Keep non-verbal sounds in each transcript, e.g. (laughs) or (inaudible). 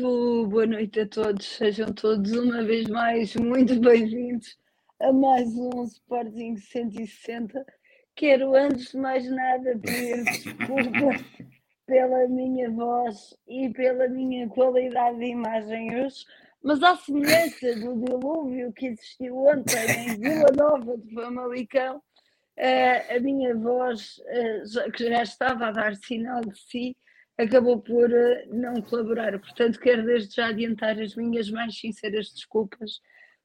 Muito boa noite a todos, sejam todos uma vez mais muito bem-vindos a mais um Sporting 160. Quero antes de mais nada pedir desculpa (laughs) pela minha voz e pela minha qualidade de imagem hoje, mas à semelhança do dilúvio que existiu ontem em Vila Nova de Famalicão, eh, a minha voz, eh, que já estava a dar sinal de si, acabou por eh, não colaborar. Portanto, quero desde já adiantar as minhas mais sinceras desculpas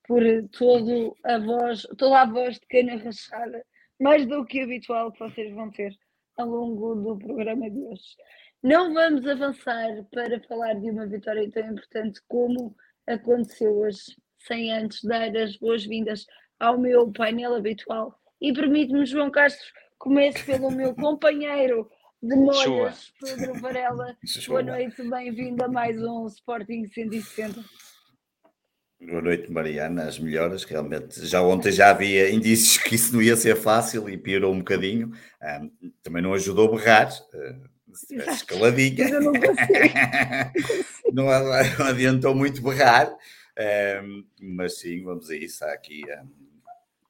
por todo a voz, toda a voz de cana rachada, mais do que habitual que vocês vão ter ao longo do programa de hoje. Não vamos avançar para falar de uma vitória tão importante como aconteceu hoje, sem antes dar as boas-vindas ao meu painel habitual. E permite-me, João Castro, comece pelo meu companheiro de molhas, Pedro Varela. (laughs) Boa noite, bem-vindo a mais um Sporting 160. Boa noite, Mariana. As melhoras, realmente. Já ontem já havia indícios que isso não ia ser fácil e piorou um bocadinho. Um, também não ajudou a berrar. Uh, escaladinha. não, (laughs) não, não adiantou muito berrar. Um, mas sim, vamos a isso. Há aqui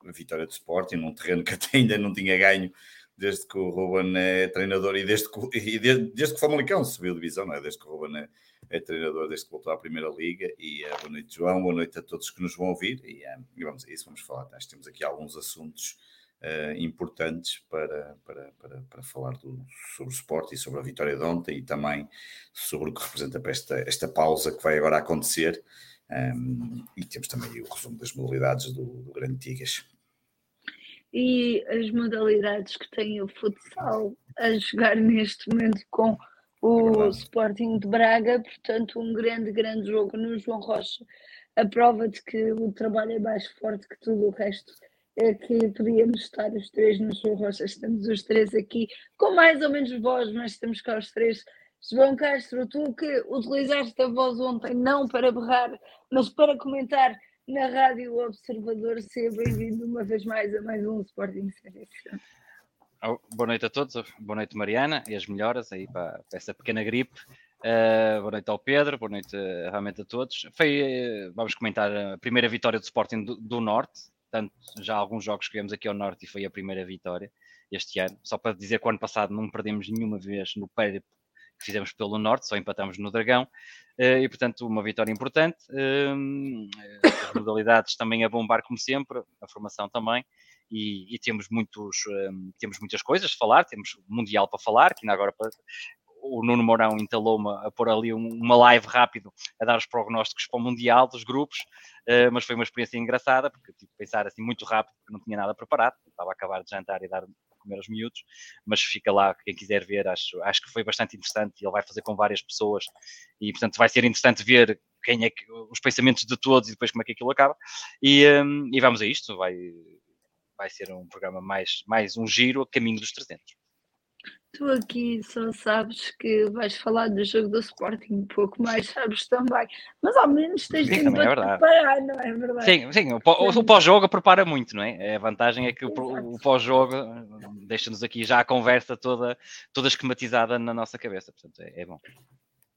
um, a vitória do Sporting num terreno que até ainda não tinha ganho desde que o Ruben é treinador e desde que, e desde, desde que o Famalicão subiu a divisão, não é? desde que o Ruben é, é, treinador, desde que voltou à Primeira Liga. E uh, boa noite, João, boa noite a todos que nos vão ouvir. E, uh, e vamos a isso, vamos falar. Nós temos aqui alguns assuntos uh, importantes para, para, para, para falar do, sobre o esporte e sobre a vitória de ontem e também sobre o que representa esta, esta pausa que vai agora acontecer. Um, e temos também o resumo das modalidades do, do Grande Tigas e as modalidades que tem o futsal a jogar neste momento com o Sporting de Braga, portanto, um grande, grande jogo no João Rocha. A prova de que o trabalho é mais forte que tudo o resto é que podíamos estar os três no João Rocha. Estamos os três aqui com mais ou menos voz, mas estamos cá os três. João Castro, tu que utilizaste a voz ontem não para berrar, mas para comentar na Rádio Observador. Seja bem-vindo uma vez mais a mais um Sporting Serviço. Oh, boa noite a todos, boa noite Mariana e as melhoras aí para, para essa pequena gripe. Uh, boa noite ao Pedro, boa noite uh, realmente a todos. Foi, uh, vamos comentar a primeira vitória do Sporting do, do, Norte, tanto já alguns jogos que viemos aqui ao Norte e foi a primeira vitória este ano. Só para dizer que o ano passado não perdemos nenhuma vez no fizemos pelo Norte, só empatamos no Dragão, eh, e portanto uma vitória importante. Ehm, as modalidades também a bombar como sempre, a formação também, e, e temos, muitos, ehm, temos muitas coisas a falar, temos Mundial para falar, que ainda agora o Nuno Mourão entalou-me a pôr ali uma live rápido a dar os prognósticos para o Mundial dos grupos, uh, mas foi uma experiência engraçada, porque tive que pensar assim muito rápido, porque não tinha nada preparado, estava a acabar de jantar e dar comer aos miúdos, mas fica lá, quem quiser ver, acho, acho que foi bastante interessante e ele vai fazer com várias pessoas e, portanto, vai ser interessante ver quem é que, os pensamentos de todos e depois como é que aquilo acaba. E, um, e vamos a isto, vai, vai ser um programa mais, mais um giro a caminho dos 300. Tu aqui só sabes que vais falar do jogo do Sporting, um pouco mais sabes também, mas ao menos tens tempo para é preparar, não é verdade? Sim, sim o, o, pós-jogo prepara muito, não é? A vantagem é que o, o pós-jogo deixa-nos aqui já a conversa toda, toda esquematizada na nossa cabeça, portanto é, é bom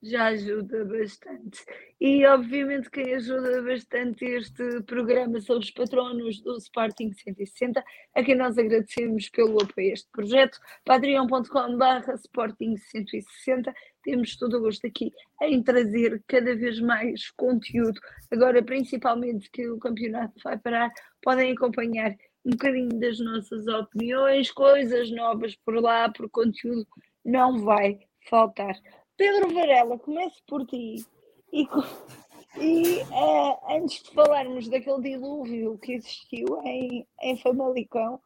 já ajuda bastante. E obviamente quem ajuda bastante este programa são os patronos do Sporting 160, a quem nós agradecemos pelo apoio a este projeto, patreon.com.br Sporting 160. Temos todo o gosto aqui em trazer cada vez mais conteúdo. Agora, principalmente que o campeonato vai parar, podem acompanhar um bocadinho das nossas opiniões, coisas novas por lá, por conteúdo não vai faltar. Pedro Varela, começo por ti. E, e uh, antes de falarmos daquele dilúvio que existiu em, em Famalicão,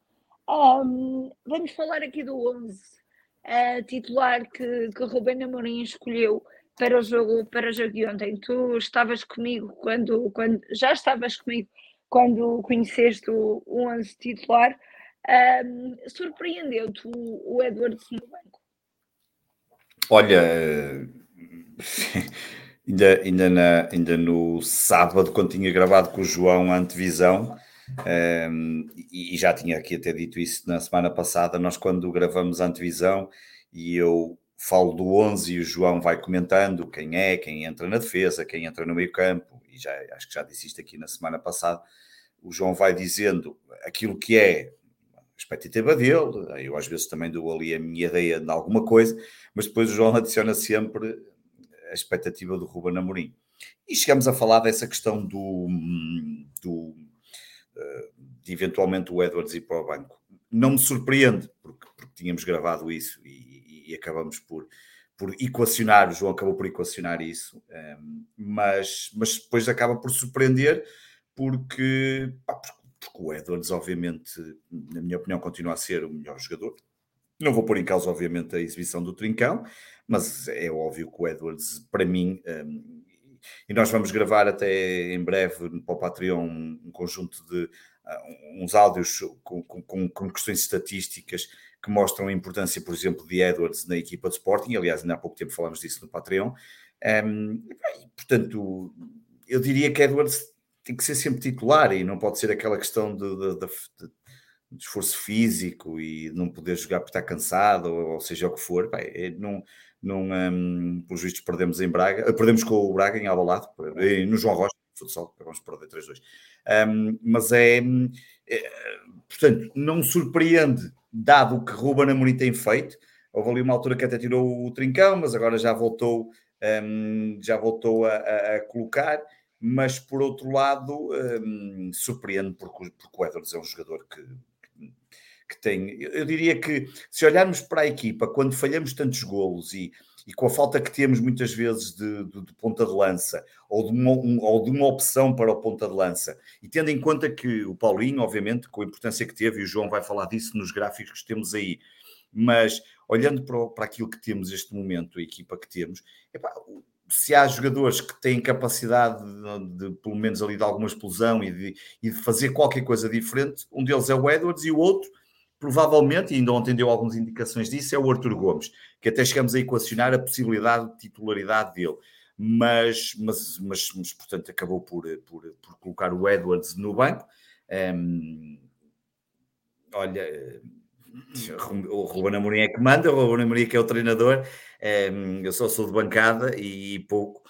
um, vamos falar aqui do 11 uh, titular que, que Rubén Amorim escolheu para o jogo, para o jogo de ontem. Tu estavas comigo quando, quando já estavas comigo quando conheceste o, o 11 titular. Um, Surpreendeu-te o, o Edward no banco? Olha, (laughs) ainda, ainda, na, ainda no sábado, quando tinha gravado com o João a antevisão, um, ehm, e, já tinha aqui até dito isso na semana passada, nós quando gravamos a antevisão e eu falo do 11 e o João vai comentando quem é, quem entra na defesa, quem entra no meio campo, e já acho que já disse isto aqui na semana passada, o João vai dizendo aquilo que é expectativa dele, eu às vezes também dou ali a minha ideia de alguma coisa, mas depois o João (laughs) adiciona sempre a expectativa do Ruben Amorim. E chegamos a falar dessa questão do, do de eventualmente o Edwards ir para o banco. Não me surpreende, porque, porque tínhamos gravado isso e, e, acabamos por, por equacionar, o João acabou por equacionar isso, um, mas, mas depois acaba por surpreender, porque, pá, porque, porque o Edwards, obviamente, na minha opinião, continua a ser o melhor jogador. Não vou pôr em causa, obviamente, a exibição do Trincão, mas é óbvio que o Edwards, para mim, um, e nós vamos gravar até em breve para o Patreon um conjunto de uh, uns áudios com, com, com, questões estatísticas que mostram a importância, por exemplo, de Edwards na equipa de Sporting. Aliás, ainda há pouco tempo falámos disso no Patreon. Um, portanto, eu diria que Edwards tem que ser sempre titular e não pode ser aquela questão de, de, de, de esforço físico e não poder jogar porque está cansado, ou, ou seja o que for. Bem, é, não, não, um, pelos vistos, perdemos em Braga, eh, perdemos com o Braga em Alvalade, no João Rocha, futsal, vamos perder 3-2. Um, mas é, é, portanto, não surpreende, dado o que Ruben Amorim tem feito. Houve ali uma altura que até tirou o trincão, mas agora já voltou, um, já voltou a, a, a, colocar. Mas por outro lado, um, surpreende porque, porque o Edwards é um jogador que, que tem. Eu diria que se olharmos para a equipa, quando falhamos tantos golos e, e com a falta que temos muitas vezes de, de, de ponta de lança ou de, uma, um, ou de uma opção para o ponta de lança, e tendo em conta que o Paulinho, obviamente, com a importância que teve, e o João vai falar disso nos gráficos que temos aí, mas olhando para, para aquilo que temos neste momento, a equipa que temos, epá, se há jogadores que têm capacidade de, de, pelo menos ali de alguma explosão e de, e de fazer qualquer coisa diferente, um deles é o Edwards e o outro provavelmente, e ainda ontem deu algumas indicações disso, é o Arthur Gomes, que até chegamos a equacionar a possibilidade de titularidade dele. Mas, mas, mas, mas portanto, acabou por, por, por, colocar o Edwards no banco. Um, olha, o Ruben Amorim é que manda, o Ruben Amorim é que é o treinador, um, eu só sou de bancada e, pouco,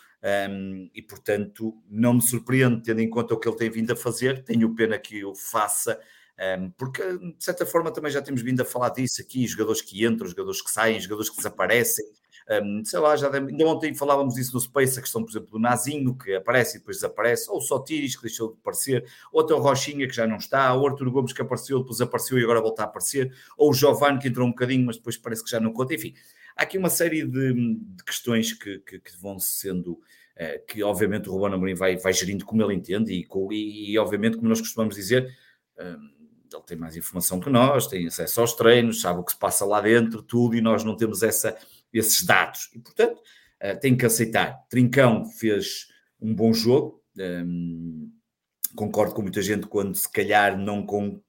um, e portanto não me surpreende, tendo em conta o que ele tem vindo a fazer, tenho pena que o faça um, porque, de certa forma, também já temos vindo a falar disso aqui: jogadores que entram, jogadores que saem, jogadores que desaparecem. Um, sei lá, já ainda ontem falávamos disso no Space, a questão, por exemplo, do Nazinho, que aparece e depois desaparece, ou só Tiris, que deixou de aparecer, ou até o Rochinha, que já não está, ou o Arthur Gomes, que apareceu, depois apareceu e agora volta a aparecer, ou o Giovanni, que entrou um bocadinho, mas depois parece que já não conta. Enfim, há aqui uma série de, de questões que, que, que, vão sendo. Uh, que obviamente o Ruben Amorim vai, vai gerindo como ele entende e, e, e obviamente, como nós costumamos dizer, ele tem mais informação que nós, tem acesso aos treinos, sabe o que se passa lá dentro, tudo, e nós não temos essa, esses dados. E, portanto, uh, que aceitar. Trincão fez um bom jogo, um, concordo com muita gente quando se calhar não com.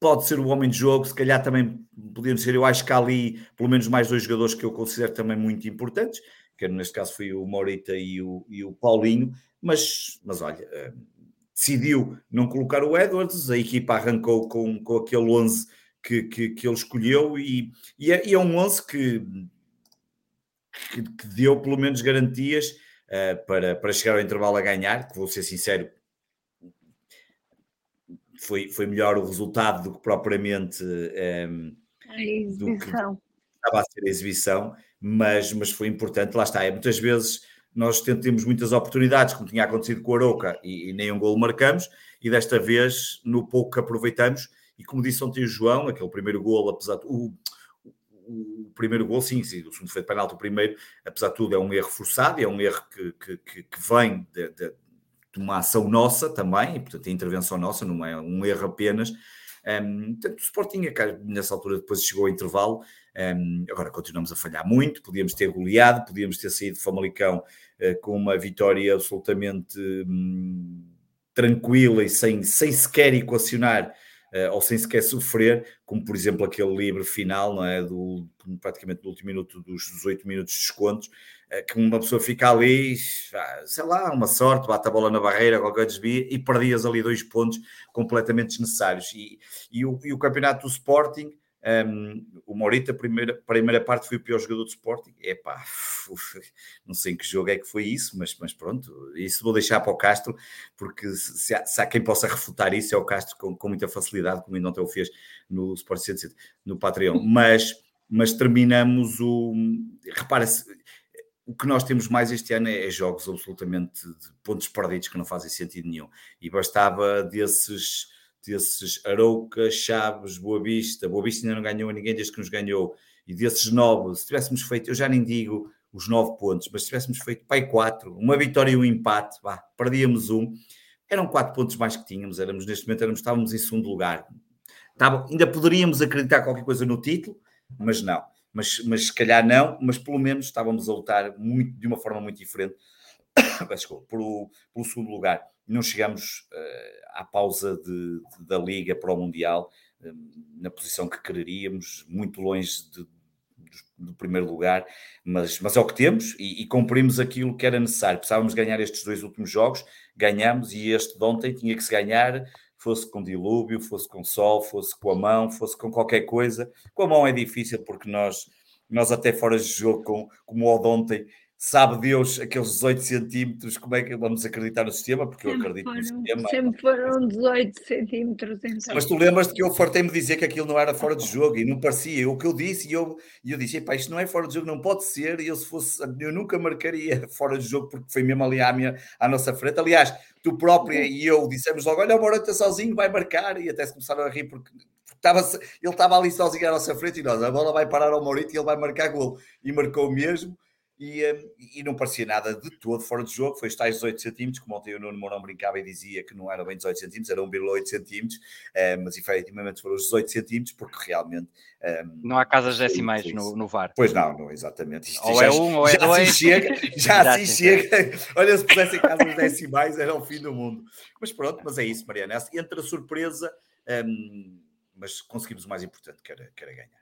Pode ser o homem de jogo, se calhar também podemos ser. Eu acho que há ali pelo menos mais dois jogadores que eu considero também muito importantes, que neste caso foi o Morita e o, e o Paulinho, mas, mas olha, decidiu não colocar o Edwards, a equipa arrancou com, com aquele 11 que, que, que ele escolheu e, e, é, e é um 11 que, que, que, deu pelo menos garantias uh, para, para chegar ao intervalo a ganhar, que vou ser sincero, foi, foi melhor o resultado do que propriamente um, ehm, a exibição. estava a ser a exibição, mas, mas foi importante, lá está, é muitas vezes nós temos muitas oportunidades, como tinha acontecido com o Aroca, e, e nem um gol marcamos, e desta vez, no pouco que aproveitamos, e como disse ontem o João, aquele primeiro gol, apesar de. O, o, primeiro gol, sim, sim, o segundo foi de penalti, o primeiro, apesar de tudo, é um erro forçado, é um erro que, que, que, que vem de, de, de, uma ação nossa também, e portanto a intervenção nossa, não é um erro apenas. Um, portanto, o Sporting, nessa altura, depois chegou ao intervalo, um, agora continuamos a falhar muito, podíamos ter goleado, podíamos ter saído de Famalicão uh, com uma vitória absolutamente um, tranquila e sem, sem sequer equacionar ou sem sequer sofrer, como por exemplo aquele livre final, não é? Do, praticamente no último minuto dos 18 minutos de descontos, uh, que uma pessoa fica ali, sei lá, uma sorte, bate a bola na barreira, qualquer desvio, e perdias ali dois pontos completamente desnecessários. E, e, o, e o campeonato do Sporting Um, o Morita, a primeira, primeira parte, foi o pior jogador do Sporting. É pá, não sei em que jogo é que foi isso, mas, mas pronto, isso vou deixar para o Castro, porque se há, se há quem possa refutar isso, é o Castro com, com muita facilidade, como ainda ontem o fez no Sport Center, no Patreon. Mas, mas terminamos o. Repara-se, o que nós temos mais este ano é, é, jogos absolutamente de pontos perdidos que não fazem sentido nenhum. E bastava desses desses Arouca, Chaves, Boa Vista, Boa Vista ainda não ganhou a ninguém desde que nos ganhou, e desses nove, se tivéssemos feito, eu já nem digo os nove pontos, mas se tivéssemos feito pai quatro, uma vitória e um empate, vá, perdíamos um, eram quatro pontos mais que tínhamos, éramos neste momento éramos, estávamos em segundo lugar. Estava, ainda poderíamos acreditar qualquer coisa no título, mas não. Mas, mas se calhar não, mas pelo menos estávamos a lutar muito, de uma forma muito diferente (coughs) pelo, pelo segundo lugar não chegamos uh, à pausa de, de, da Liga para o Mundial uh, na posição que quereríamos, muito longe de, do primeiro lugar, mas, mas é o que temos e, e, cumprimos aquilo que era necessário. Precisávamos ganhar estes dois últimos jogos, ganhamos e este de ontem tinha que se ganhar, fosse com dilúvio, fosse com sol, fosse com a mão, fosse com qualquer coisa. Com a mão é difícil porque nós, nós até fora de jogo, com, como o de ontem, sabe Deus aqueles 18 centímetros, como é que vamos acreditar no sistema, porque sempre eu acredito foram, no sistema. Sempre foram 18 centímetros. Então. Mas tu lembras de que eu fartei-me dizer que aquilo não era fora de jogo e não parecia. O que eu disse, e eu, e eu disse, pá, isto não é fora de jogo, não pode ser. E eu, se fosse, eu nunca marcaria (laughs) fora de jogo, porque foi mesmo ali à, minha, à nossa frente. Aliás, tu própria e eu dissemos logo: olha, o Morata sozinho, vai marcar. E até se começaram a rir, porque estava, ele estava ali sozinho à nossa frente e nós, a bola vai parar ao Morito e ele vai marcar gol. E marcou mesmo e, hum, e não parecia nada de todo fora de jogo. Foi os tais 18 centímetros, como ontem o Nuno Mourão brincava e dizia que não era bem 18 centímetros, era 1,8 centímetros, uh, mas efetivamente foram os 18 centímetros, porque realmente. Um, não há casas decimais no, no VAR. Pois não, não, exatamente. Isto ou já, é um ou é já dois. Assim chega, já (laughs) assim chega. (laughs) Olha, se pusessem casas decimais, era o fim do mundo. Mas pronto, mas é isso, Mariana. Entre a surpresa, um, mas conseguimos o mais importante, que era, que era ganhar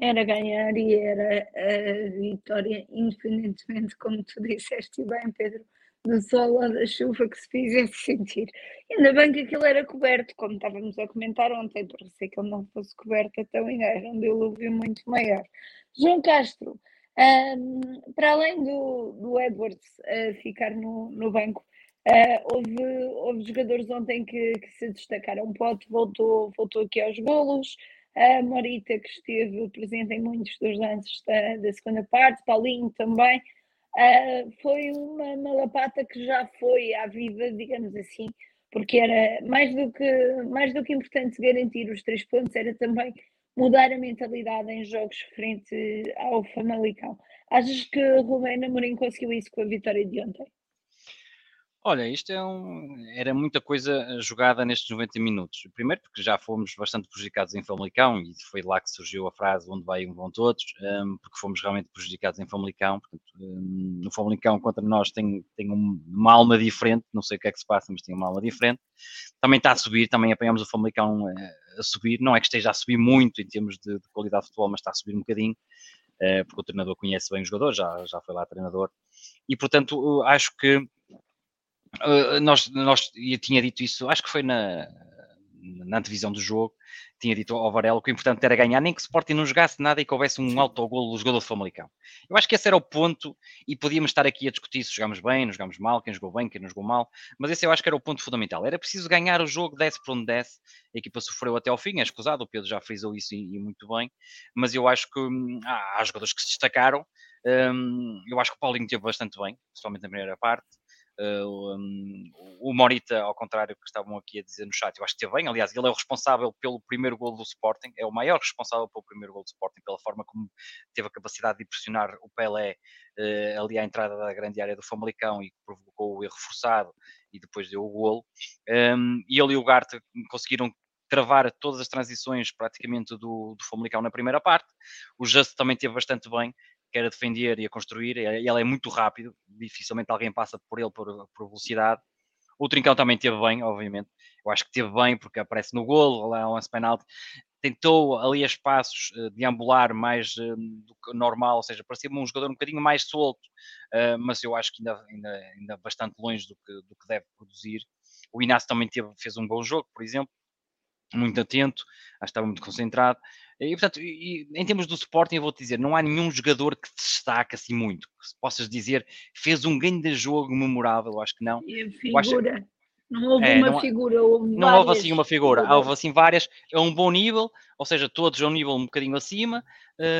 era ganhar e era a vitória, independentemente, como tu disseste bem, Pedro, do sol ou da chuva que se fizesse sentir. Ainda bem que aquilo era coberto, como estávamos a comentar ontem, por ser que ele não fosse coberto, então ainda era um dilúvio muito maior. João Castro, um, para além do, do Edwards uh, ficar no, no banco, uh, houve, houve jogadores ontem que, que se destacaram. O Pote voltou, voltou aqui aos golos, a Morita, que esteve presente em muitos dos lances da, da segunda parte, Paulinho também. Uh, foi uma malapata que já foi à vida, digamos assim, porque era mais do que, mais do que importante garantir os três pontos, era também mudar a mentalidade em jogos frente ao Famalicão. Achas que Rubén Amorim conseguiu isso com a vitória de ontem? Olha, isto é um, era muita coisa eh, jogada nestes 90 minutos. Primeiro porque já fomos bastante prejudicados em Famalicão e foi lá que surgiu a frase onde vai um vão todos, um, ehm, porque fomos realmente prejudicados em Famalicão. Portanto, um, ehm, no Famalicão contra nós tem, tem uma alma diferente, não sei o que é que se passa, mas tem uma alma diferente. Também está a subir, também apanhamos o Famalicão uh, a subir. Não é que esteja a subir muito em termos de, de qualidade de futebol, mas está a subir um bocadinho. Uh, porque o treinador conhece bem os jogadores, já, já foi lá treinador, e portanto acho que Uh, nós, nós, eu tinha dito isso, acho que foi na, na antevisão do jogo, tinha dito ao Varela que o importante era ganhar, nem que o Sporting não jogasse nada e que houvesse um autogolo do jogador do Famalicão. Eu acho que esse era o ponto e podíamos estar aqui a discutir se jogamos bem, não jogamos mal, quem jogou bem, quem não jogou mal, mas esse eu acho que era o ponto fundamental. Era preciso ganhar o jogo, desce por onde desce, a equipa sofreu até ao fim, é escusado, o Pedro já frisou isso e, e muito bem, mas eu acho que hum, há, há jogadores que se destacaram, hum, eu acho que o Paulinho teve bastante bem, principalmente na primeira parte, um, o Morita, ao contrário do que estavam aqui a dizer no chat, eu acho que esteve bem. Aliás, ele é o responsável pelo primeiro gol do Sporting, é o maior responsável pelo primeiro gol do Sporting, pela forma como teve a capacidade de pressionar o Pelé uh, ali à entrada da grande área do Famalicão e provocou o erro forçado e depois deu o golo. Um, e ele e o Garte conseguiram travar todas as transições praticamente do, do Famalicão na primeira parte. O Just também teve bastante bem quer a defender e a construir, e ele é muito rápido, dificilmente alguém passa por ele por, por velocidade. O Trincão também teve bem, obviamente. Eu acho que teve bem porque aparece no golo, lá é um lance penalti. Tentou ali a espaços uh, deambular mais uh, do que normal, ou seja, parecia um jogador um bocadinho mais solto, uh, mas eu acho que ainda, ainda, ainda bastante longe do que, do que deve produzir. O Inácio também teve, fez um bom jogo, por exemplo, muito atento, acho que estava muito concentrado. E, portanto, e, em termos do Sporting, eu vou-te dizer, não há nenhum jogador que destaca assim muito, que possas dizer fez um grande jogo memorável, eu acho que não. E a figura. Acho... Não houve é, uma não, figura, houve Não houve assim uma figura, figuras. houve assim várias, é um bom nível, ou seja, todos a um nível um bocadinho acima,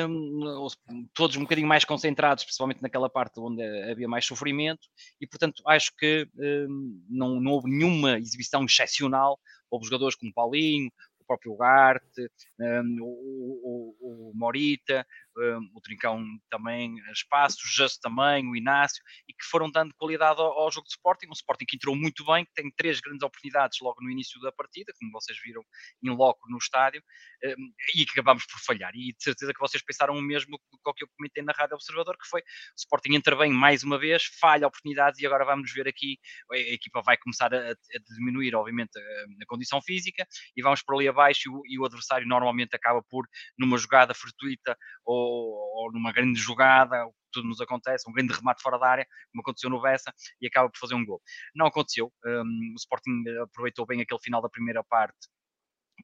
um, todos um bocadinho mais concentrados, principalmente naquela parte onde havia mais sofrimento, e portanto acho que um, não, não houve nenhuma exibição excepcional, houve jogadores como Paulinho, próprio Ugarte, um, o, o, o, Morita, o Trincão também espaço, o Just também, o Inácio, e que foram dando qualidade ao, ao, jogo de Sporting. Um Sporting que entrou muito bem, que tem três grandes oportunidades logo no início da partida, como vocês viram em loco no estádio, um, e que acabamos por falhar. E de certeza que vocês pensaram o mesmo do que eu comentei na Rádio Observador, que foi o Sporting entra bem mais uma vez, falha oportunidades, e agora vamos ver aqui, a, equipa vai começar a, a diminuir, obviamente, a, a condição física, e vamos por ali abaixo, e o, e o adversário normalmente acaba por, numa jogada fortuita ou ou numa grande jogada, tudo nos acontece, um grande remate fora da área, como aconteceu no Bessa, e acaba por fazer um gol. Não aconteceu, um, o Sporting aproveitou bem aquele final da primeira parte,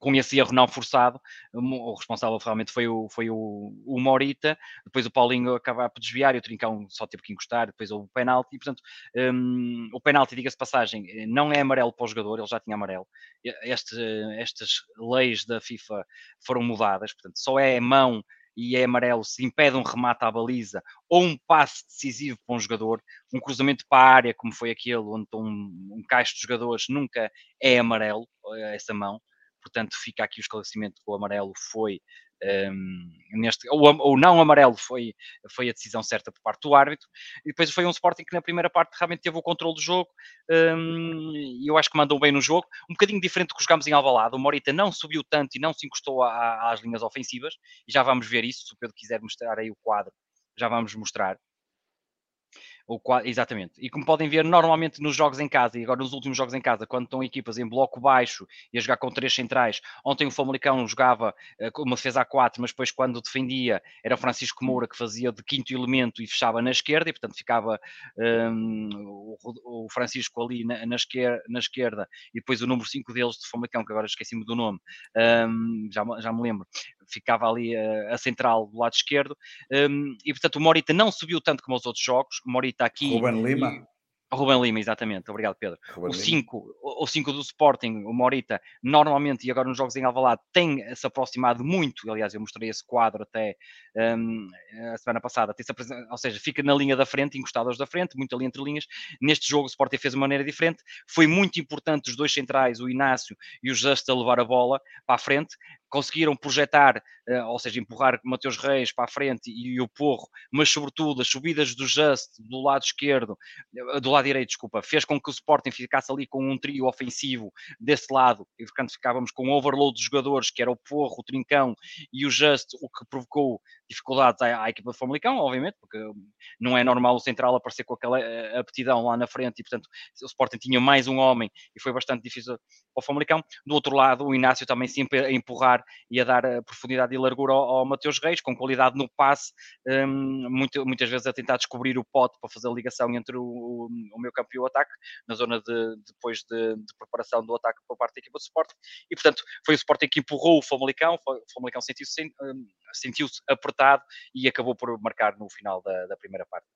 com esse erro não forçado, o responsável realmente foi o, foi o, o Morita, depois o Paulinho acaba por desviar e o Trincão só teve que encostar, depois houve o penalti, e portanto, um, o penalti, diga-se passagem, não é amarelo para o jogador, ele já tinha amarelo. Este, estas leis da FIFA foram mudadas, portanto, só é mão e é amarelo se impede um remate à baliza ou um passe decisivo para um jogador, um cruzamento para a área, como foi aquele onde um, um caixo de jogadores, nunca é amarelo eh, essa mão. Portanto, fica aqui o esclarecimento que o amarelo foi um, neste, o, o, não amarelo foi, foi a decisão certa por parte do árbitro, e depois foi um Sporting que na primeira parte realmente teve o controle do jogo, um, e eu acho que mandou bem no jogo, um bocadinho diferente do que jogámos em Alvalade, o Morita não subiu tanto e não se encostou a, às linhas ofensivas, e já vamos ver isso, se o Pedro quiser mostrar aí o quadro, já vamos mostrar. O quadro, exatamente. E como podem ver, normalmente nos jogos em casa, e agora nos últimos jogos em casa, quando estão equipas em bloco baixo e a jogar com três centrais, ontem o Famalicão jogava uh, uma defesa a quatro, mas depois quando defendia era o Francisco Moura que fazia de quinto elemento e fechava na esquerda, e portanto ficava um, o, o, Francisco ali na, na, esquerda, na, esquerda, e depois o número 5 deles de Famalicão, que agora esqueci-me do nome, um, já, já me lembro, ficava ali a, a central do lado esquerdo, um, e portanto o Morita não subiu tanto como os outros jogos, o Morita aqui... Ruben Lima. Ruben Lima, exatamente, obrigado Pedro. Ruben o 5 o 5 do Sporting, o Morita, normalmente, e agora nos jogos em Alvalade, tem se aproximado muito, aliás eu mostrei esse quadro até um, a semana passada, ou seja, fica na linha da frente, encostados da frente, muito ali entre linhas, neste jogo o Sporting fez de maneira diferente, foi muito importante os dois centrais, o Inácio e o Just a levar a bola para a frente, conseguiram projetar, uh, ou seja, empurrar Mateus Reis para a frente e, e o Porro, mas sobretudo as subidas do Just do lado esquerdo, uh, do lado direito, desculpa, fez com que o Sporting ficasse ali com um trio ofensivo desse lado, e portanto ficávamos com um overload de jogadores, que era o Porro, o Trincão e o Just, o que provocou dificuldades à, à equipa de Famalicão, obviamente, porque não é normal o Central aparecer com aquela uh, aptidão lá na frente, e portanto o Sporting tinha mais um homem, e foi bastante difícil para o Famalicão. Do outro lado, o Inácio também sempre a empurrar e a dar eh, profundidade e largura ao, ao Mateus Reis, com qualidade no passe, um, muito, muitas vezes a tentar descobrir o pote para fazer a ligação entre o, o, o meu campo e o ataque, na zona de, depois de, de, preparação do ataque por parte da equipa de Sporting, e portanto foi o Sporting que empurrou o Famalicão, o Famalicão sentiu-se hum, sentiu apertado e acabou por marcar no final da, da primeira parte.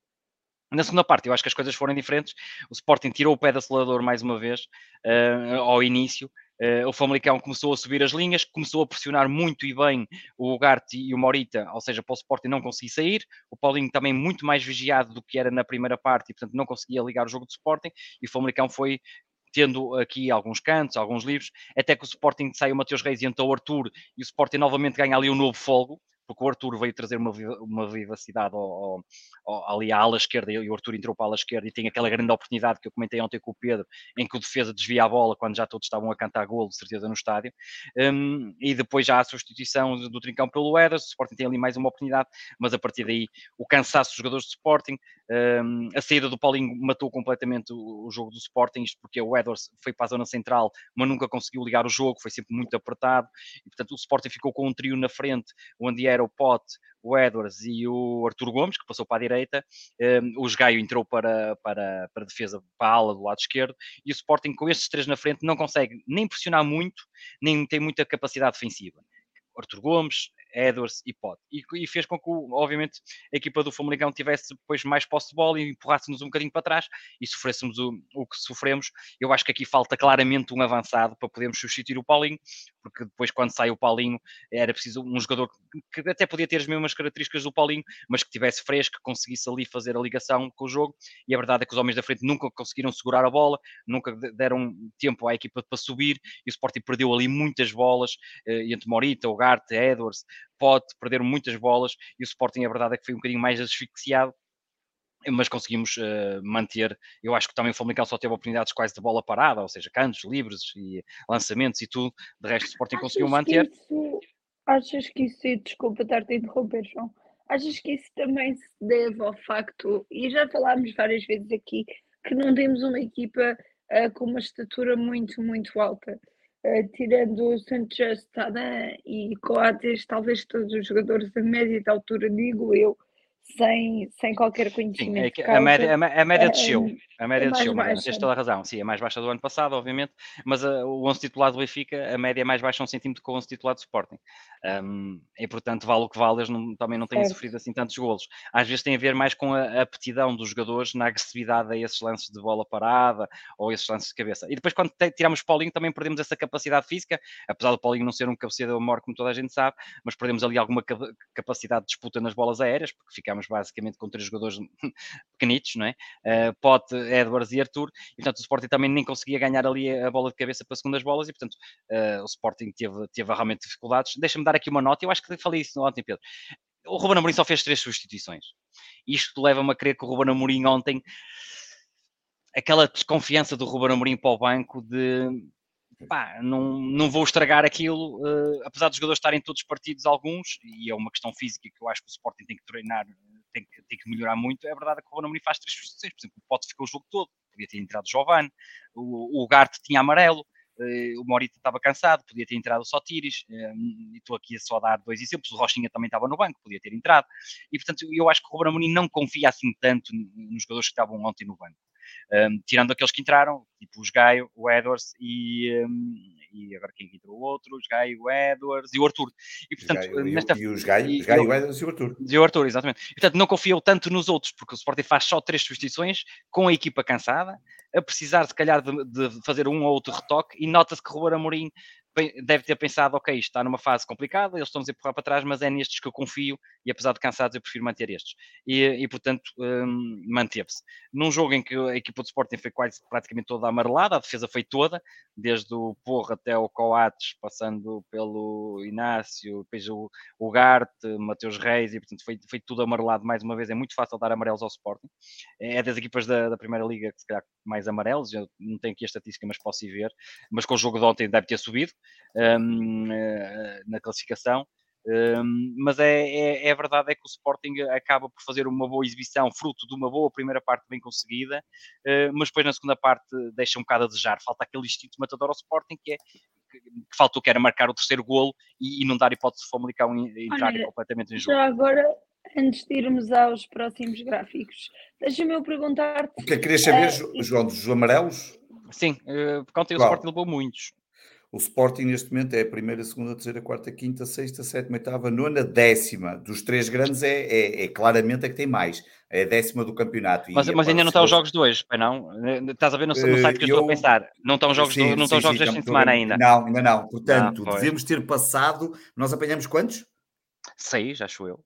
Na segunda parte, eu acho que as coisas foram diferentes. O Sporting tirou o pé do acelerador mais uma vez uh, ao início, Uh, o Famalicão começou a subir as linhas, começou a pressionar muito e bem o Ugarte e o Morita, ou seja, para o Sporting não conseguir sair. O Paulinho também muito mais vigiado do que era na primeira parte e, portanto, não conseguia ligar o jogo do Sporting. E o Famalicão foi tendo aqui alguns cantos, alguns livros, até que o Sporting sai o Mateus Reis e entra o Arthur e o Sporting novamente ganha ali um novo fogo porque o Arthur veio trazer uma, uma vivacidade ao, ao, ali à ala esquerda e o Arthur entrou para a ala esquerda e tem aquela grande oportunidade que eu comentei ontem com o Pedro, em que o defesa desvia a bola quando já todos estavam a cantar golo, de certeza, no estádio. Um, e depois já a substituição do Trincão pelo Eders, o Sporting tem ali mais uma oportunidade, mas a partir daí o cansaço dos jogadores do Sporting, um, a saída do Paulinho matou completamente o, o, jogo do Sporting, isto porque o Edwards foi para a zona central, mas nunca conseguiu ligar o jogo, foi sempre muito apertado, e portanto o Sporting ficou com um trio na frente, onde era o Pote, o Edwards e o Arthur Gomes, que passou para a direita, um, o Gaio entrou para, para, para a defesa, para a ala do lado esquerdo, e o Sporting com estes três na frente não consegue nem pressionar muito, nem tem muita capacidade defensiva. Arthur Gomes, Edwards e Pote. E, e, fez com que, obviamente, a equipa do Famalicão tivesse depois mais posse de bola e empurrasse-nos um bocadinho para trás e sofrêssemos o, o que sofremos. Eu acho que aqui falta claramente um avançado para podermos substituir o Paulinho, porque depois, quando sai o Paulinho, era preciso um jogador que, que até podia ter as mesmas características do Paulinho, mas que tivesse fresco, que conseguisse ali fazer a ligação com o jogo. E a verdade é que os homens da frente nunca conseguiram segurar a bola, nunca deram tempo à equipa para subir e o Sporting perdeu ali muitas bolas eh, entre Morita, Ogarte, Edwards, Pote, perderam muitas bolas e o Sporting, a verdade é que foi um bocadinho mais asfixiado mas conseguimos uh, manter. Eu acho que também o Famalicão só teve oportunidades quase de bola parada, ou seja, cantos livres e lançamentos e tudo. De resto, o Sporting achas conseguiu manter. Isso, achas que isso, desculpa estar-te a interromper, João, achas que isso também se deve ao facto, e já falámos várias vezes aqui, que não temos uma equipa uh, com uma estatura muito, muito alta? Uh, tirando o Santos Tadan e Coates, talvez todos os jogadores da média de altura, digo eu, sem, sem qualquer conhecimento. Sim, é a, média, a média desceu. A média é desceu, mas tens toda a razão. Sim, é mais baixa do ano passado, obviamente, mas uh, o 11 titular do Benfica, a média é mais baixa um centímetro que o 11 titular do Sporting. Um, e portanto, vale o que vale, eles não, também não têm certo. sofrido assim tantos golos. Às vezes tem a ver mais com a aptidão dos jogadores na agressividade a esses lances de bola parada ou esses lances de cabeça. E depois, quando tiramos Paulinho, também perdemos essa capacidade física, apesar do Paulinho não ser um cabeceador maior, como toda a gente sabe, mas perdemos ali alguma capacidade de disputa nas bolas aéreas, porque ficamos basicamente com três jogadores (laughs) pequenitos, não é? Uh, Pote, Edwards e Arthur, e portanto o Sporting também nem conseguia ganhar ali a bola de cabeça para segundas bolas, e portanto uh, o Sporting teve, teve realmente dificuldades. Deixa-me dar aqui uma nota, eu acho que falei isso ontem, Pedro. O Ruben Amorim só fez três substituições. Isto leva-me a crer que o Ruben Amorim ontem, aquela desconfiança do Ruben Amorim para o banco de pá, não, não vou estragar aquilo, uh, apesar dos jogadores estarem todos partidos, alguns, e é uma questão física que eu acho que o Sporting tem que treinar, tem que, tem que melhorar muito. É verdade que o Ruben Amorim faz três substituições, por exemplo, o Pote ficou o jogo todo, podia ter entrado o Giovanni, o, o Garte tinha amarelo, uh, o Morita estava cansado, podia ter entrado só Tiris, uh, e estou aqui a só dar dois exemplos, o Rochinha também estava no banco, podia ter entrado, e portanto eu acho que o Ruben Amorim não confia assim tanto nos jogadores que estavam ontem no banco um, tirando aqueles que entraram, tipo os Gaio, o Edwards e, um, e agora quem entrou o outro, os Gaio, o Edwards e o Arthur. E, portanto, Gaio, nesta, e os Gaio, e, os Gaio, o Edwards e o Arthur. E o Arthur, exatamente. E, portanto, não confiou tanto nos outros, porque o Sporting faz só três substituições, com a equipa cansada, a precisar, se calhar, de, de fazer um ou outro retoque, e nota-se que o Ruben Amorim deve ter pensado, ok, isto está numa fase complicada, eles estão-nos a empurrar para trás, mas é nestes que eu confio e apesar de cansados eu prefiro manter estes. E, e portanto, um, manteve-se. Num jogo em que a equipa de Sporting foi quase praticamente toda amarelada, a defesa foi toda, desde o Porro até o Coates, passando pelo Inácio, depois o, o Garte, Mateus Reis, e portanto foi, foi tudo amarelado mais uma vez. É muito fácil dar amarelos ao Sporting. É das equipas da, da Primeira Liga que se calhar mais amarelos, eu não tenho aqui a estatística, mas posso ir ver. Mas com o jogo de ontem deve ter subido um, eh, na classificação. Um, mas é, é, é, verdade é que o Sporting acaba por fazer uma boa exibição, fruto de uma boa primeira parte bem conseguida, uh, mas depois na segunda parte deixa um bocado a desejar. Falta aquele instinto matador ao Sporting que é que, que faltou, que era marcar o terceiro golo e, e não dar hipótese de Famalicão entrar Olha, completamente em jogo. Já agora, antes de irmos aos próximos gráficos, deixa-me eu perguntar-te. O que é que querias saber, uh, João, dos amarelos? Sim, uh, porque ontem o Sporting levou muitos. O Sporting neste momento é a primeira, segunda, terceira, quarta, quinta, sexta, sétima, oitava, nona, décima. Dos três grandes é, é, é claramente a que tem mais. É a décima do campeonato. Mas, mas ainda não estão os jogos de hoje, não? Estás a ver no, no site que eu, eu, estou a pensar? Não estão jogos, sim, do, não estão sim, jogos sim, deste fim de semana ainda? Não, ainda não. Portanto, ah, devemos ter passado. Nós apanhamos quantos? Seis, acho eu.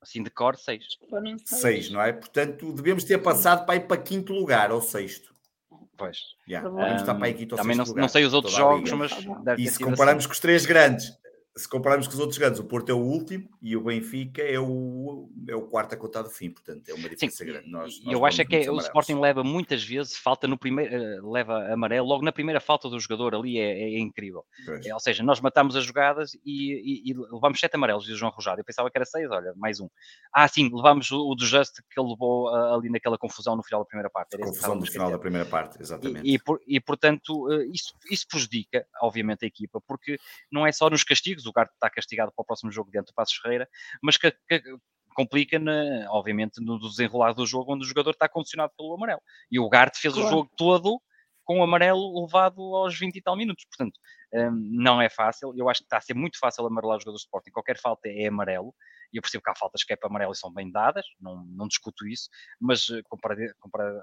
Assim de cor, seis. Seis, não é? Portanto, devemos ter passado para ir para quinto lugar ou sexto. Pois. Yeah. Um, estar para aqui, também não, não, sei os outros jogos, mas. E se compararmos assim. com os três grandes, se compararmos com os outros grandes, o Porto é o último e o Benfica é o, é o quarto a contar do fim, portanto é uma diferença Sim, grande. Nós, nós eu acho é que é, o Sporting leva muitas vezes, falta no primeiro, uh, leva amarelo, logo na primeira falta do jogador ali é, é, é incrível. É, ou seja, nós matamos as jogadas e, e, e levamos sete amarelos, diz o João Rojado. Eu pensava que era seis, olha, mais um. Ah, sim, levamos o, o do Just que ele levou uh, ali naquela confusão no final da primeira parte. Era confusão no final da primeira parte, exatamente. E, e, por, portanto, uh, isso, isso prejudica, obviamente, a equipa, porque não é só nos castigos, o Garte está castigado para o próximo jogo dentro do Passos Ferreira, mas que, que complica, na, obviamente, no desenrolar do jogo, onde o jogador está condicionado pelo amarelo. E o Garte fez claro. o jogo todo com o amarelo levado aos 20 e tal minutos. Portanto, um, não é fácil. Eu acho que está a ser muito fácil amarelar os jogadores de Sporting. Qualquer falta é amarelo. E eu percebo que há faltas que é para amarelo e são bem dadas, não, não discuto isso, mas comparado, comparado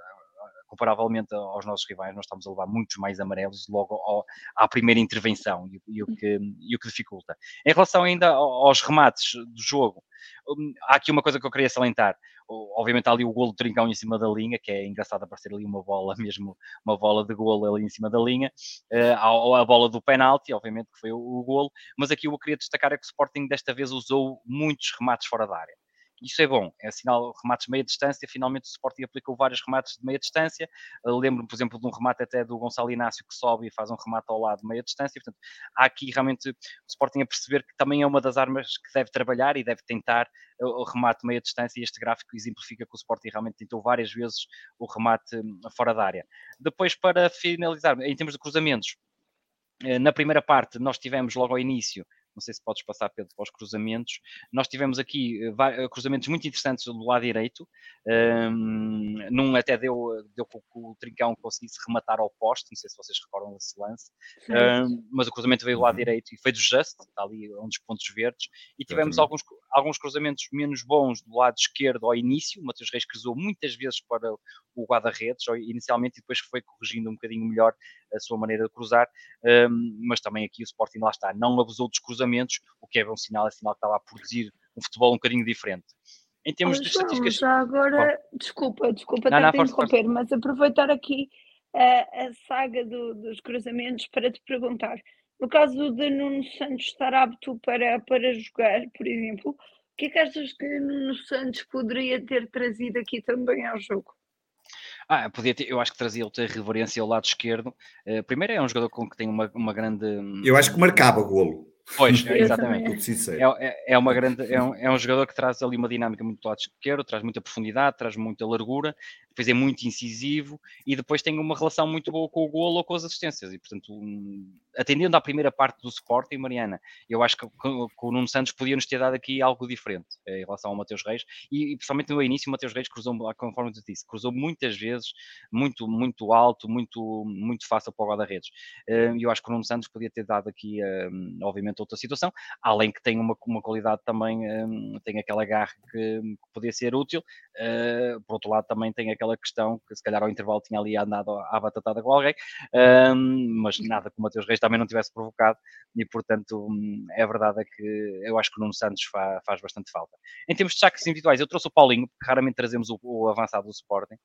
comparavelmente aos nossos rivais, nós estamos a levar muitos mais amarelos logo ao, à primeira intervenção e, e, o que, e o que dificulta. Em relação ainda aos remates do jogo, hum, há aqui uma coisa que eu queria salientar. Obviamente há ali o golo do Trincão em cima da linha, que é engraçado aparecer ali uma bola (laughs) mesmo, uma bola de golo ali em cima da linha. Uh, a bola do penalti, obviamente que foi o, o golo, mas aqui eu queria destacar é que o Sporting desta vez usou muitos remates fora da área isso é bom, é sinal remates de meia distância, finalmente o Sporting aplicou vários remates de meia distância, lembro-me, por exemplo, de um remate até do Gonçalo Inácio que sobe e faz um remate ao lado de meia distância, portanto, há aqui realmente o Sporting a perceber que também é uma das armas que deve trabalhar e deve tentar o remate de meia distância. E este gráfico exemplifica que o Sporting realmente tentou várias vezes o remate hum, fora da área. Depois, para finalizar, em termos de cruzamentos, eh, na primeira parte, nós tivemos logo ao início não sei se podes passar, Pedro, para os cruzamentos. Nós tivemos aqui uh, cruzamentos muito interessantes do lado direito. Um, num até deu, deu que o Trincão conseguisse rematar ao poste, não sei se vocês recordam desse lance, um, mas o cruzamento veio do lado uhum. direito e foi do Just, está ali um dos pontos verdes. E tivemos alguns, alguns cruzamentos menos bons do lado esquerdo ao início. O Matheus Reis cruzou muitas vezes para o guarda-redes, inicialmente, e depois foi corrigindo um bocadinho melhor a sua maneira de cruzar, um, mas também aqui o Sporting lá está, não abusou dos cruzamentos, o que é bom sinal, é sinal que estava a produzir um futebol um bocadinho diferente. Em termos de estatísticas. Já agora, oh. desculpa, desculpa não, não, interromper, força. mas aproveitar aqui a, a saga do, dos cruzamentos para te perguntar. No caso de Nuno Santos estar apto para, para jogar, por exemplo, o que é que achas que Nuno Santos poderia ter trazido aqui também ao jogo? Ah, podia ter, eu acho que trazia outra reverência ao lado esquerdo. Uh, primeiro é um jogador com que tem uma, uma grande. Eu acho que marcava golo. Pois, (laughs) exatamente. É, é, é, uma grande, é um, é um jogador que traz ali uma dinâmica muito do lado esquerdo, traz muita profundidade, traz muita largura, depois é muito incisivo e depois tem uma relação muito boa com o golo ou com as assistências. E, portanto, atendendo à primeira parte do Sporting, Mariana, eu acho que, o Nuno Santos podia nos ter dado aqui algo diferente eh, em relação ao Mateus Reis e, e principalmente no início, o Mateus Reis cruzou, conforme eu disse, cruzou muitas vezes, muito, muito alto, muito, muito fácil para o guarda-redes. Eh, e eu acho que o Nuno Santos podia ter dado aqui, eh, obviamente, outra situação, além que tem uma, uma qualidade também, tem aquela garra que, que podia ser útil, por outro lado, também tem aquela aquela questão que se calhar ao intervalo tinha ali andado à batatada com alguém, um, mas nada que o Mateus Reis também não tivesse provocado e portanto é verdade é que eu acho que o Nuno Santos fa, faz bastante falta. Em termos de destaques individuais, eu trouxe o Paulinho, porque raramente trazemos o, o avançado do Sporting.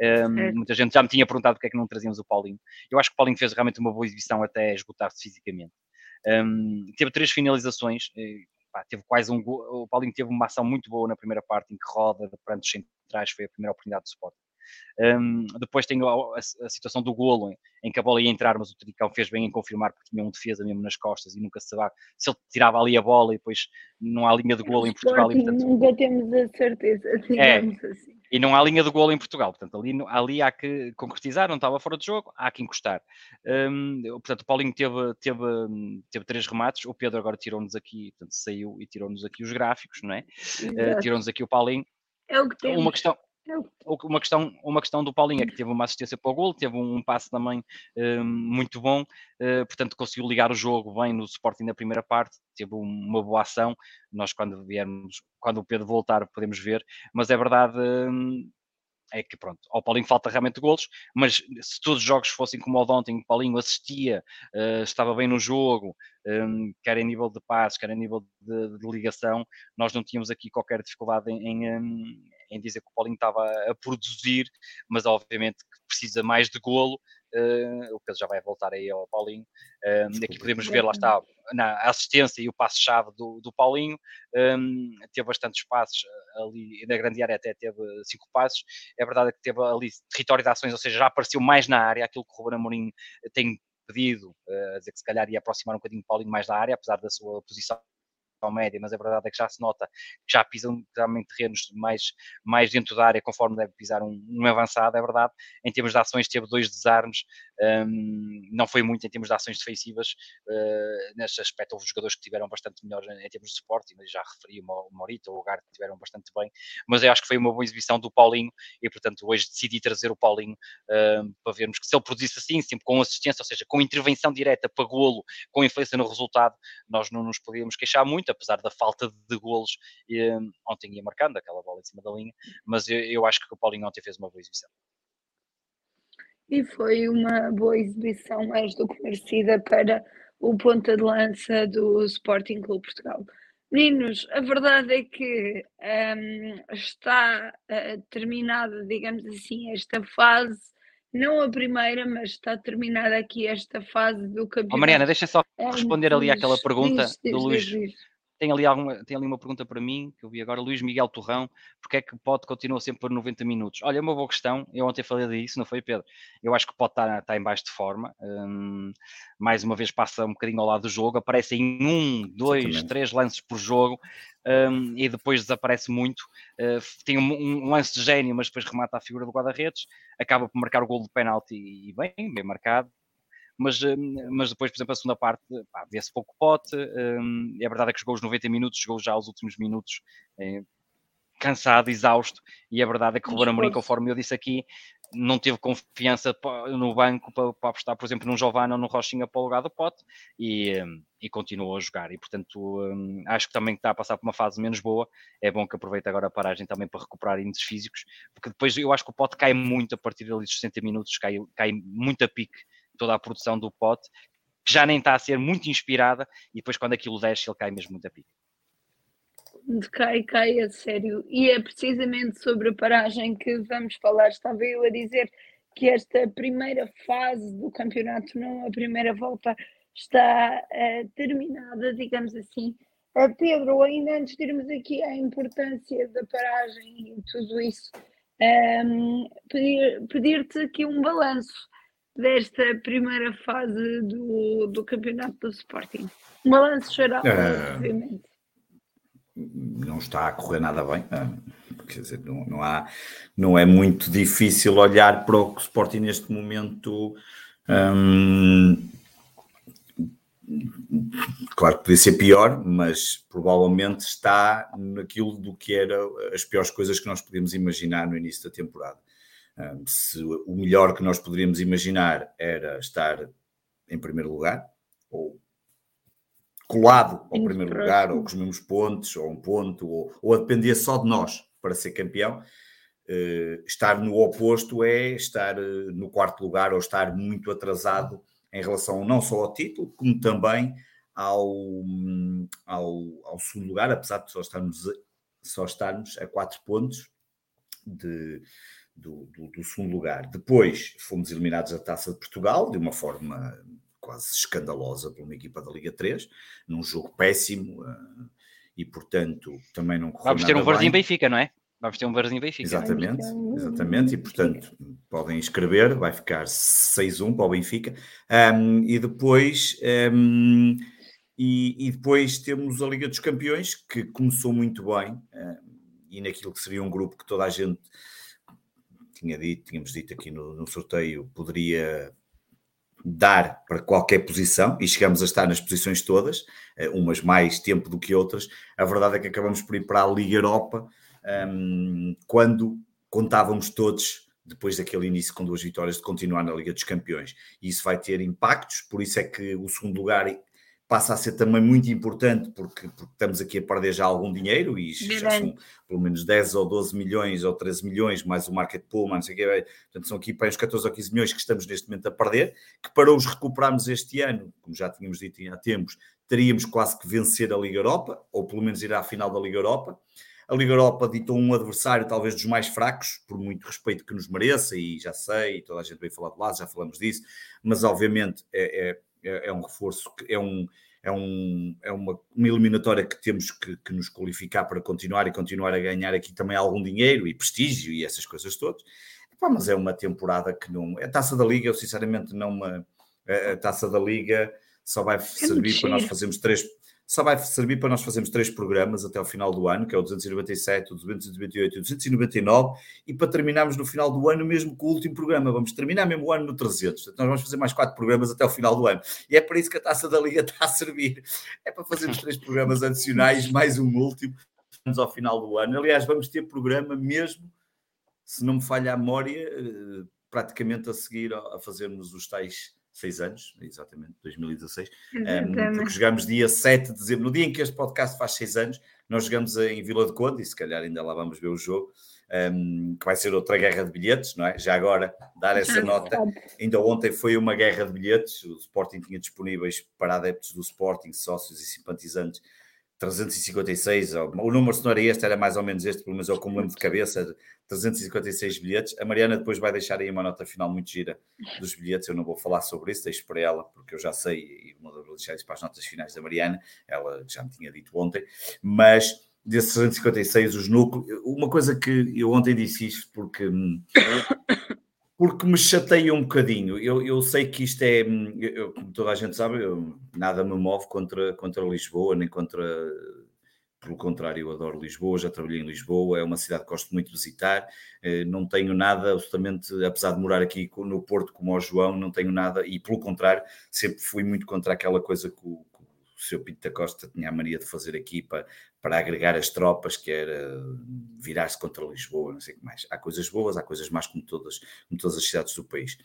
Um, muita gente já me tinha perguntado porque é que não trazíamos o Paulinho. Eu acho que o Paulinho fez realmente uma boa exibição até esgotar-se fisicamente. Um, teve três finalizações, pá, teve quase um o Paulinho teve uma ação muito boa na primeira parte em que roda de perante os centrais, foi a primeira oportunidade do Sporting. Um, depois tem a, a, a, situação do golo, em, em, que a bola ia entrar, mas o Tricão fez bem em confirmar porque tinha um defesa mesmo nas costas e nunca se sabe se ele tirava ali a bola e depois não há linha de golo em Portugal. E, portanto, nunca temos a certeza, digamos é, assim. E não há linha de golo em Portugal, portanto, ali, ali há que concretizar, não estava fora de jogo, há que encostar. Um, portanto, o Paulinho teve, teve, teve três remates, o Pedro agora tirou-nos aqui, portanto, saiu e tirou-nos aqui os gráficos, não é? Uh, tirou-nos aqui o Paulinho. É o que temos. Uma questão, uma questão, uma questão do Paulinho é que teve uma assistência para o gol, teve um passe também uh, muito bom, uh, portanto conseguiu ligar o jogo bem no Sporting na primeira parte, teve uma boa ação. Nós, quando viermos, quando o Pedro voltar, podemos ver, mas é verdade. Uh, é que pronto, ao Paulinho falta realmente golos, mas se todos os jogos fossem como o de ontem, o Paulinho assistia, uh, estava bem no jogo, um, quer em nível de passes, quer em nível de, de, ligação, nós não tínhamos aqui qualquer dificuldade em, em, em dizer que o Paulinho estava a produzir, mas obviamente que precisa mais de golo. Uh, o Pedro já vai voltar aí ao Paulinho. Uh, aqui podemos ver, lá está, na assistência e o passo-chave do, do Paulinho. Um, teve bastantes passos ali, na grande área até teve cinco passos. É verdade que teve ali território de ações, ou seja, já apareceu mais na área, aquilo que o Ruben Amorim tem pedido, uh, a dizer que se calhar ia aproximar um bocadinho o Paulinho mais da área, apesar da sua posição média, mas a verdade é que já se nota que já pisam realmente terrenos mais, mais dentro da área, conforme deve pisar um, um avançado, é verdade. Em termos de ações, teve dois desarmes, um, não foi muito em termos de ações defensivas. Uh, neste aspecto, houve jogadores que tiveram bastante melhores em, termos de suporte, mas já referi o Morita, o Garte, tiveram bastante bem. Mas eu acho que foi uma boa exibição do Paulinho e, portanto, hoje decidi trazer o Paulinho uh, para vermos que se ele produzisse assim, sempre com assistência, ou seja, com intervenção direta para golo, com influência no resultado, nós não nos podíamos queixar muito, apesar da falta de golos. Uh, ontem ia marcando aquela bola em cima da linha, mas eu, eu acho que o Paulinho ontem fez uma boa exibição. E foi uma boa exibição, mais do que merecida, para o ponta de lança do Sporting Clube Portugal. Meninos, a verdade é que um, está uh, terminada, digamos assim, esta fase, não a primeira, mas está terminada aqui esta fase do campeonato. Oh, Mariana, deixa só responder ali àquela pergunta diz, diz, do Luís. Diz, tem ali, alguma, tem ali uma pergunta para mim, que eu vi agora, Luís Miguel Torrão, porque é que o Pote continua sempre por 90 minutos? Olha, é uma boa questão, eu ontem falei disso, não foi, Pedro? Eu acho que o Pote está, está em baixo de forma, hum, mais uma vez passa um bocadinho ao lado do jogo, aparece em um, dois, Exatamente. três lances por jogo, um, e depois desaparece muito. Uh, tem um, um, lance de gênio, mas depois remata a figura do guarda-redes, acaba por marcar o gol de penalti e bem, bem marcado, mas, hum, mas depois, por exemplo, a segunda parte, vê-se pouco pote, um, é verdade que jogou os 90 minutos, jogou já os últimos minutos é, cansado, exausto, e a verdade é que o Ruben Amorim, conforme eu disse aqui, não teve confiança no banco para, para apostar, por exemplo, num Giovanni ou no Rochinha para o lugar do pote e, hum, e continuou a jogar. E, portanto, um, acho que também está a passar por uma fase menos boa. É bom que aproveite agora a paragem também para recuperar índices físicos, porque depois eu acho que o pote cai muito a partir ali dos 60 minutos, cai, cai muito a pique toda a produção do pote, que já nem está a ser muito inspirada, e depois quando aquilo desce, ele cai mesmo muito a pique. Cai, cai a sério. E é precisamente sobre a paragem que vamos falar. Estava eu a dizer que esta primeira fase do campeonato, não a primeira volta, está uh, terminada, digamos assim. Uh, Pedro, ainda antes de irmos aqui à importância da paragem e tudo isso, um, ehm, pedir-te aqui um balanço desta primeira fase do, do campeonato do Sporting? Um balanço geral, uh, obviamente. Não está a correr nada bem. Uh, quer dizer, não, não, há, não é muito difícil olhar para o Sporting neste momento. Um, claro que podia ser pior, mas provavelmente está naquilo do que era as piores coisas que nós podíamos imaginar no início da temporada se o melhor que nós poderíamos imaginar era estar em primeiro lugar, ou colado ao primeiro lugar, ou com os mesmos pontos, ou um ponto, ou, ou a depender só de nós para ser campeão. Uh, estar no oposto é estar uh, no quarto lugar ou estar muito atrasado em relação não só ao título, como também ao, ao, ao segundo lugar, apesar de só estarmos, só estarmos a quatro pontos de, do, do, do, segundo lugar. Depois fomos eliminados da Taça de Portugal, de uma forma quase escandalosa por uma equipa da Liga 3, num jogo péssimo uh, e, portanto, também não correu Vamos ter um Varzinho Benfica, não é? Vamos ter um Varzinho Benfica. Exatamente, exatamente, e portanto podem escrever, vai ficar 6-1 para o Benfica. Um, e depois. Um, e, e, depois temos a Liga dos Campeões, que começou muito bem, e naquilo que seria um grupo que toda a gente tinha dito, tínhamos dito aqui no, no sorteio, poderia dar para qualquer posição e chegamos a estar nas posições todas, eh, umas mais tempo do que outras. A verdade é que acabamos por ir para a Liga Europa um, quando contávamos todos, depois daquele início com duas vitórias, de continuar na Liga dos Campeões. E isso vai ter impactos, por isso é que o segundo lugar passa a ser também muito importante porque, porque, estamos aqui a perder já algum dinheiro e já são pelo menos 10 ou 12 milhões ou 13 milhões, mais o market pool, não sei o quê, portanto são aqui para os 14 ou 15 milhões que estamos neste momento a perder, que para os recuperarmos este ano, como já tínhamos dito há tempos, teríamos quase que vencer a Liga Europa, ou pelo menos ir à final da Liga Europa. A Liga Europa ditou um adversário talvez dos mais fracos, por muito respeito que nos mereça, e já sei, toda a gente veio falar de lá, já falamos disso, mas obviamente é, é é, é um reforço, é, um, é, um, é uma, uma eliminatória que temos que, que, nos qualificar para continuar e continuar a ganhar aqui também algum dinheiro e prestígio e essas coisas todas. Epá, mas é uma temporada que não. A taça da Liga, eu sinceramente não me. A, taça da Liga só vai é servir para nós fazermos três, só vai servir para nós fazermos três programas até ao final do ano, que é o 297, o 298 e o 299, e para terminarmos no final do ano mesmo com o último programa. Vamos terminar mesmo o ano no 300. Então nós vamos fazer mais quatro programas até ao final do ano. E é para isso que a Taça da Liga (laughs) está a servir. É para fazermos três programas adicionais, mais um último, ao final do ano. Aliás, vamos ter programa mesmo, se não me falha a memória, eh, praticamente a seguir a fazermos os tais seis anos, exatamente, 2016, um, porque jogamos dia 7 de dezembro, no dia em que este podcast faz seis anos, nós jogamos em Vila de Conde, e se calhar ainda lá vamos ver o jogo, um, que vai ser outra guerra de bilhetes, não é? Já agora, dar essa nota. Ainda ontem foi uma guerra de bilhetes, o Sporting tinha disponíveis para adeptos do Sporting, sócios e simpatizantes, 356, o número se não era este, era mais ou menos este, pelo menos eu como lembro de cabeça, 356 bilhetes. A Mariana depois vai deixar aí uma nota final muito gira dos bilhetes, eu não vou falar sobre isso, deixo para ela, porque eu já sei, e vou deixar isso para as notas finais da Mariana, ela já me tinha dito ontem, mas desses 356, os núcleos, uma coisa que eu ontem disse isto porque hum, porque me chateia um bocadinho. Eu, eu sei que isto é, eu, como toda a gente sabe, eu, nada me move contra, contra Lisboa, nem contra. Pelo contrário, eu adoro Lisboa, já trabalhei em Lisboa, é uma cidade que gosto muito de visitar. Eh, não tenho nada, absolutamente, apesar de morar aqui no Porto como o João, não tenho nada, e pelo contrário, sempre fui muito contra aquela coisa que o, o Sr. Pinto da Costa tinha a mania de fazer aqui para, para agregar as tropas, que era virar-se contra Lisboa, não sei o que mais. Há coisas boas, há coisas más como todas, como todas as cidades do país.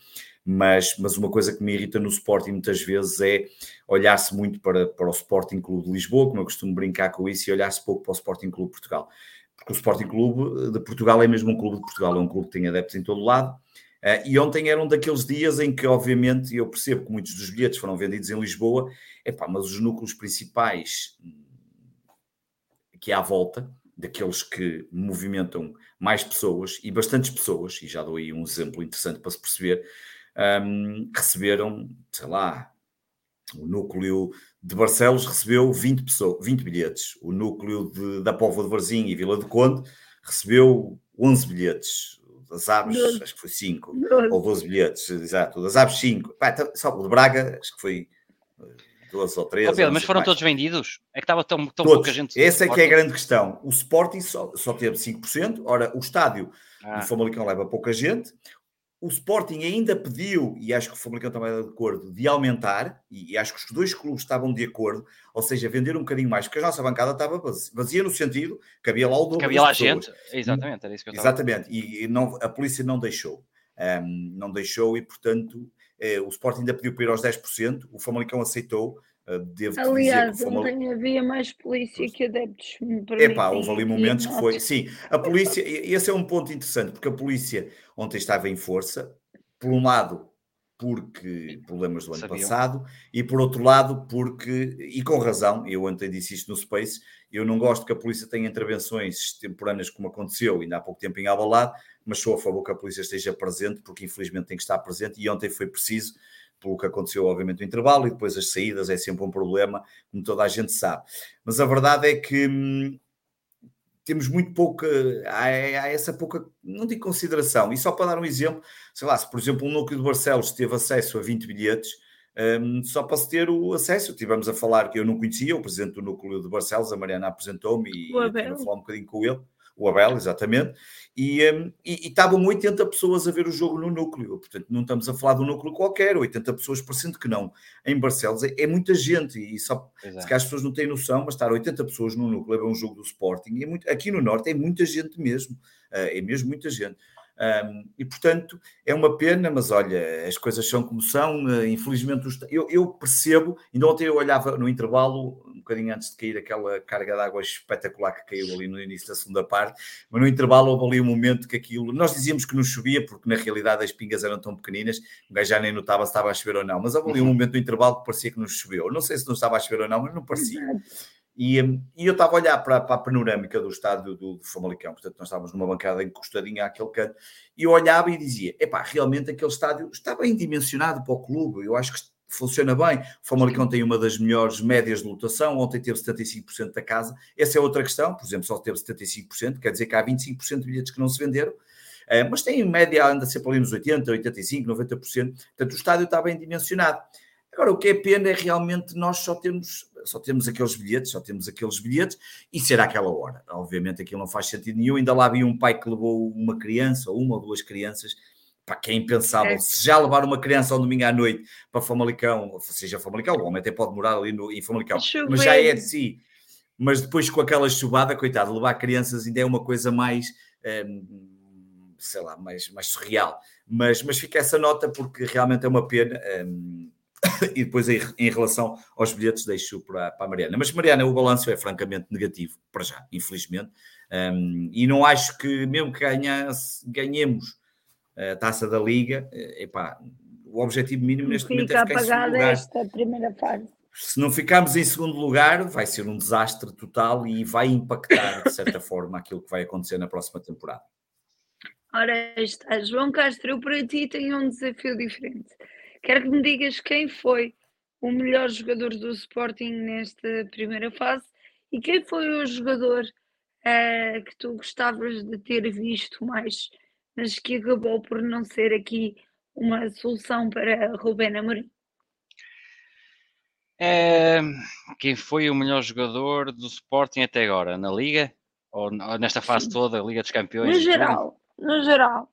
Mas, mas uma coisa que me irrita no Sporting muitas vezes é olhar-se muito para, para o Sporting Clube de Lisboa, como eu costumo brincar com isso, e olhar-se pouco para o Sporting Clube de Portugal. Porque o Sporting Clube de Portugal é mesmo um clube de Portugal, é um clube que tem adeptos em todo lado, Uh, e ontem era um daqueles dias em que, obviamente, eu percebo que muitos dos bilhetes foram vendidos em Lisboa, epá, mas os núcleos principais que há à volta, daqueles que movimentam mais pessoas e bastantes pessoas, e já dou aí um exemplo interessante para se perceber, um, receberam, sei lá, o núcleo de Barcelos recebeu 20, pessoas, 20 bilhetes, o núcleo de, da Póvoa de Varzim e Vila de Conde recebeu 11 bilhetes, das Aves, acho que foi 5, ou 12 bilhetes, exato, das Aves 5, então, só o de Braga, acho que foi 12 eh, ou 13. Oh, Pedro, mas foram mais. todos vendidos? É que estava tão, tão pouca gente. Essa é que é a grande questão. O Sporting só, só teve 5%, ora, o estádio ah. do Famalicão leva pouca gente, o Sporting ainda pediu, e acho que o Famalicão também está de acordo, de aumentar, e, acho que os dois clubes estavam de acordo, ou seja, vender um bocadinho mais, porque a nossa bancada estava vazia no sentido que havia lá o dobro. Que havia lá gente, exatamente, era isso que eu estava Exatamente, e, e não, a polícia não deixou. Um, não deixou e, portanto, eh, o Sporting ainda pediu para ir aos 10%, o Famalicão aceitou, Devo Aliás, dizer que ontem havia mais polícia que adeptos. Epá, houve ali momentos que foi. Sim, a polícia, esse é um ponto interessante, porque a polícia ontem estava em força, por um lado, porque problemas do ano Sabiam. passado, e por outro lado, porque, e com razão, eu ontem disse isto no Space, eu não gosto que a polícia tenha intervenções temporâneas como aconteceu ainda há pouco tempo em Alvalade, mas sou a favor que a polícia esteja presente, porque infelizmente tem que estar presente, e ontem foi preciso pelo que aconteceu, obviamente, o intervalo e depois as saídas é sempre um problema, como toda a gente sabe. Mas a verdade é que hum, temos muito pouca, há, há, essa pouca, não digo consideração. E só para dar um exemplo, sei lá, se por exemplo um núcleo de Barcelos teve acesso a 20 bilhetes, um, só para se ter o acesso, tivemos a falar que eu não conhecia, o presidente do núcleo de Barcelos, a Mariana apresentou-me e eu tive a falar um bocadinho com ele o Abel, exatamente, e, um, e, e estavam 80 pessoas a ver o jogo no núcleo, portanto não estamos a falar de um núcleo qualquer, 80 pessoas, parecendo que não. Em Barcelos é, é muita gente, e só Exato. se calhar as pessoas não têm noção, mas estar 80 pessoas no núcleo a ver um jogo do Sporting, é muito, aqui no Norte é muita gente mesmo, uh, é mesmo muita gente. Um, e portanto é uma pena, mas olha, as coisas são como são. Uh, infelizmente, eu, eu, percebo. Ainda ontem eu olhava no intervalo, bocadinho antes de cair aquela carga de água espetacular que caiu ali no início da segunda parte, mas no intervalo houve ali um momento que aquilo. Nós dizíamos que não chovia, porque na realidade as pingas eram tão pequeninas, o gajo já nem notava se estava a chover ou não, mas houve ali um uhum. momento no intervalo que parecia que não choveu. Não sei se não estava a chover ou não, mas não parecia. E, e, eu estava a olhar para, para, a panorâmica do estádio do, do Famalicão, portanto, nós estávamos numa bancada encostadinha àquele canto, e eu olhava e dizia: epá, realmente aquele estádio está bem dimensionado para o clube, eu acho que funciona bem. O Famalicão tem uma das melhores médias de lotação, ontem teve 75% da casa. Essa é outra questão, por exemplo, só teve 75%, quer dizer que há 25% de bilhetes que não se venderam. Eh, mas tem em média, anda sempre ali nos 80%, 85%, 90%. Portanto, o estádio está bem dimensionado. Agora, o que é pena é realmente nós só termos só temos aqueles bilhetes, só temos aqueles bilhetes, e será aquela hora. Obviamente aquilo não faz sentido nenhum. Ainda lá havia um pai que levou uma criança, ou uma ou duas crianças, para quem é impensável. É. Se já levar uma criança ao domingo à noite para Famalicão, seja Famalicão, o homem até pode morar ali no, em Famalicão, mas já é de si. Mas depois com aquela chuvada, coitado, levar crianças ainda é uma coisa mais, hum, sei lá, mais, mais surreal. Mas, mas fica essa nota porque realmente é uma pena. Hum, (coughs) e depois em, em, relação aos bilhetes deixo para, para a Mariana. Mas Mariana, o balanço é francamente negativo, para já, infelizmente. Um, e não acho que mesmo que ganhasse, ganhemos a taça da Liga, eh, epá, o objetivo mínimo neste momento é ficar em segundo lugar. esta primeira fase. Se não ficarmos em segundo lugar, vai ser um desastre total e vai impactar, de certa (laughs) forma, aquilo que vai acontecer na próxima temporada. Ora, está João Castro, eu para ti tenho um desafio diferente. Quero que me digas quem foi o melhor jogador do Sporting nesta primeira fase e quem foi o jogador uh, que tu gostavas de ter visto mais mas que acabou por não ser aqui uma solução para Rubén Amorim. É, quem foi o melhor jogador do Sporting até agora? Na Liga? Ou nesta fase Sim. toda, Liga dos Campeões? No geral, no geral.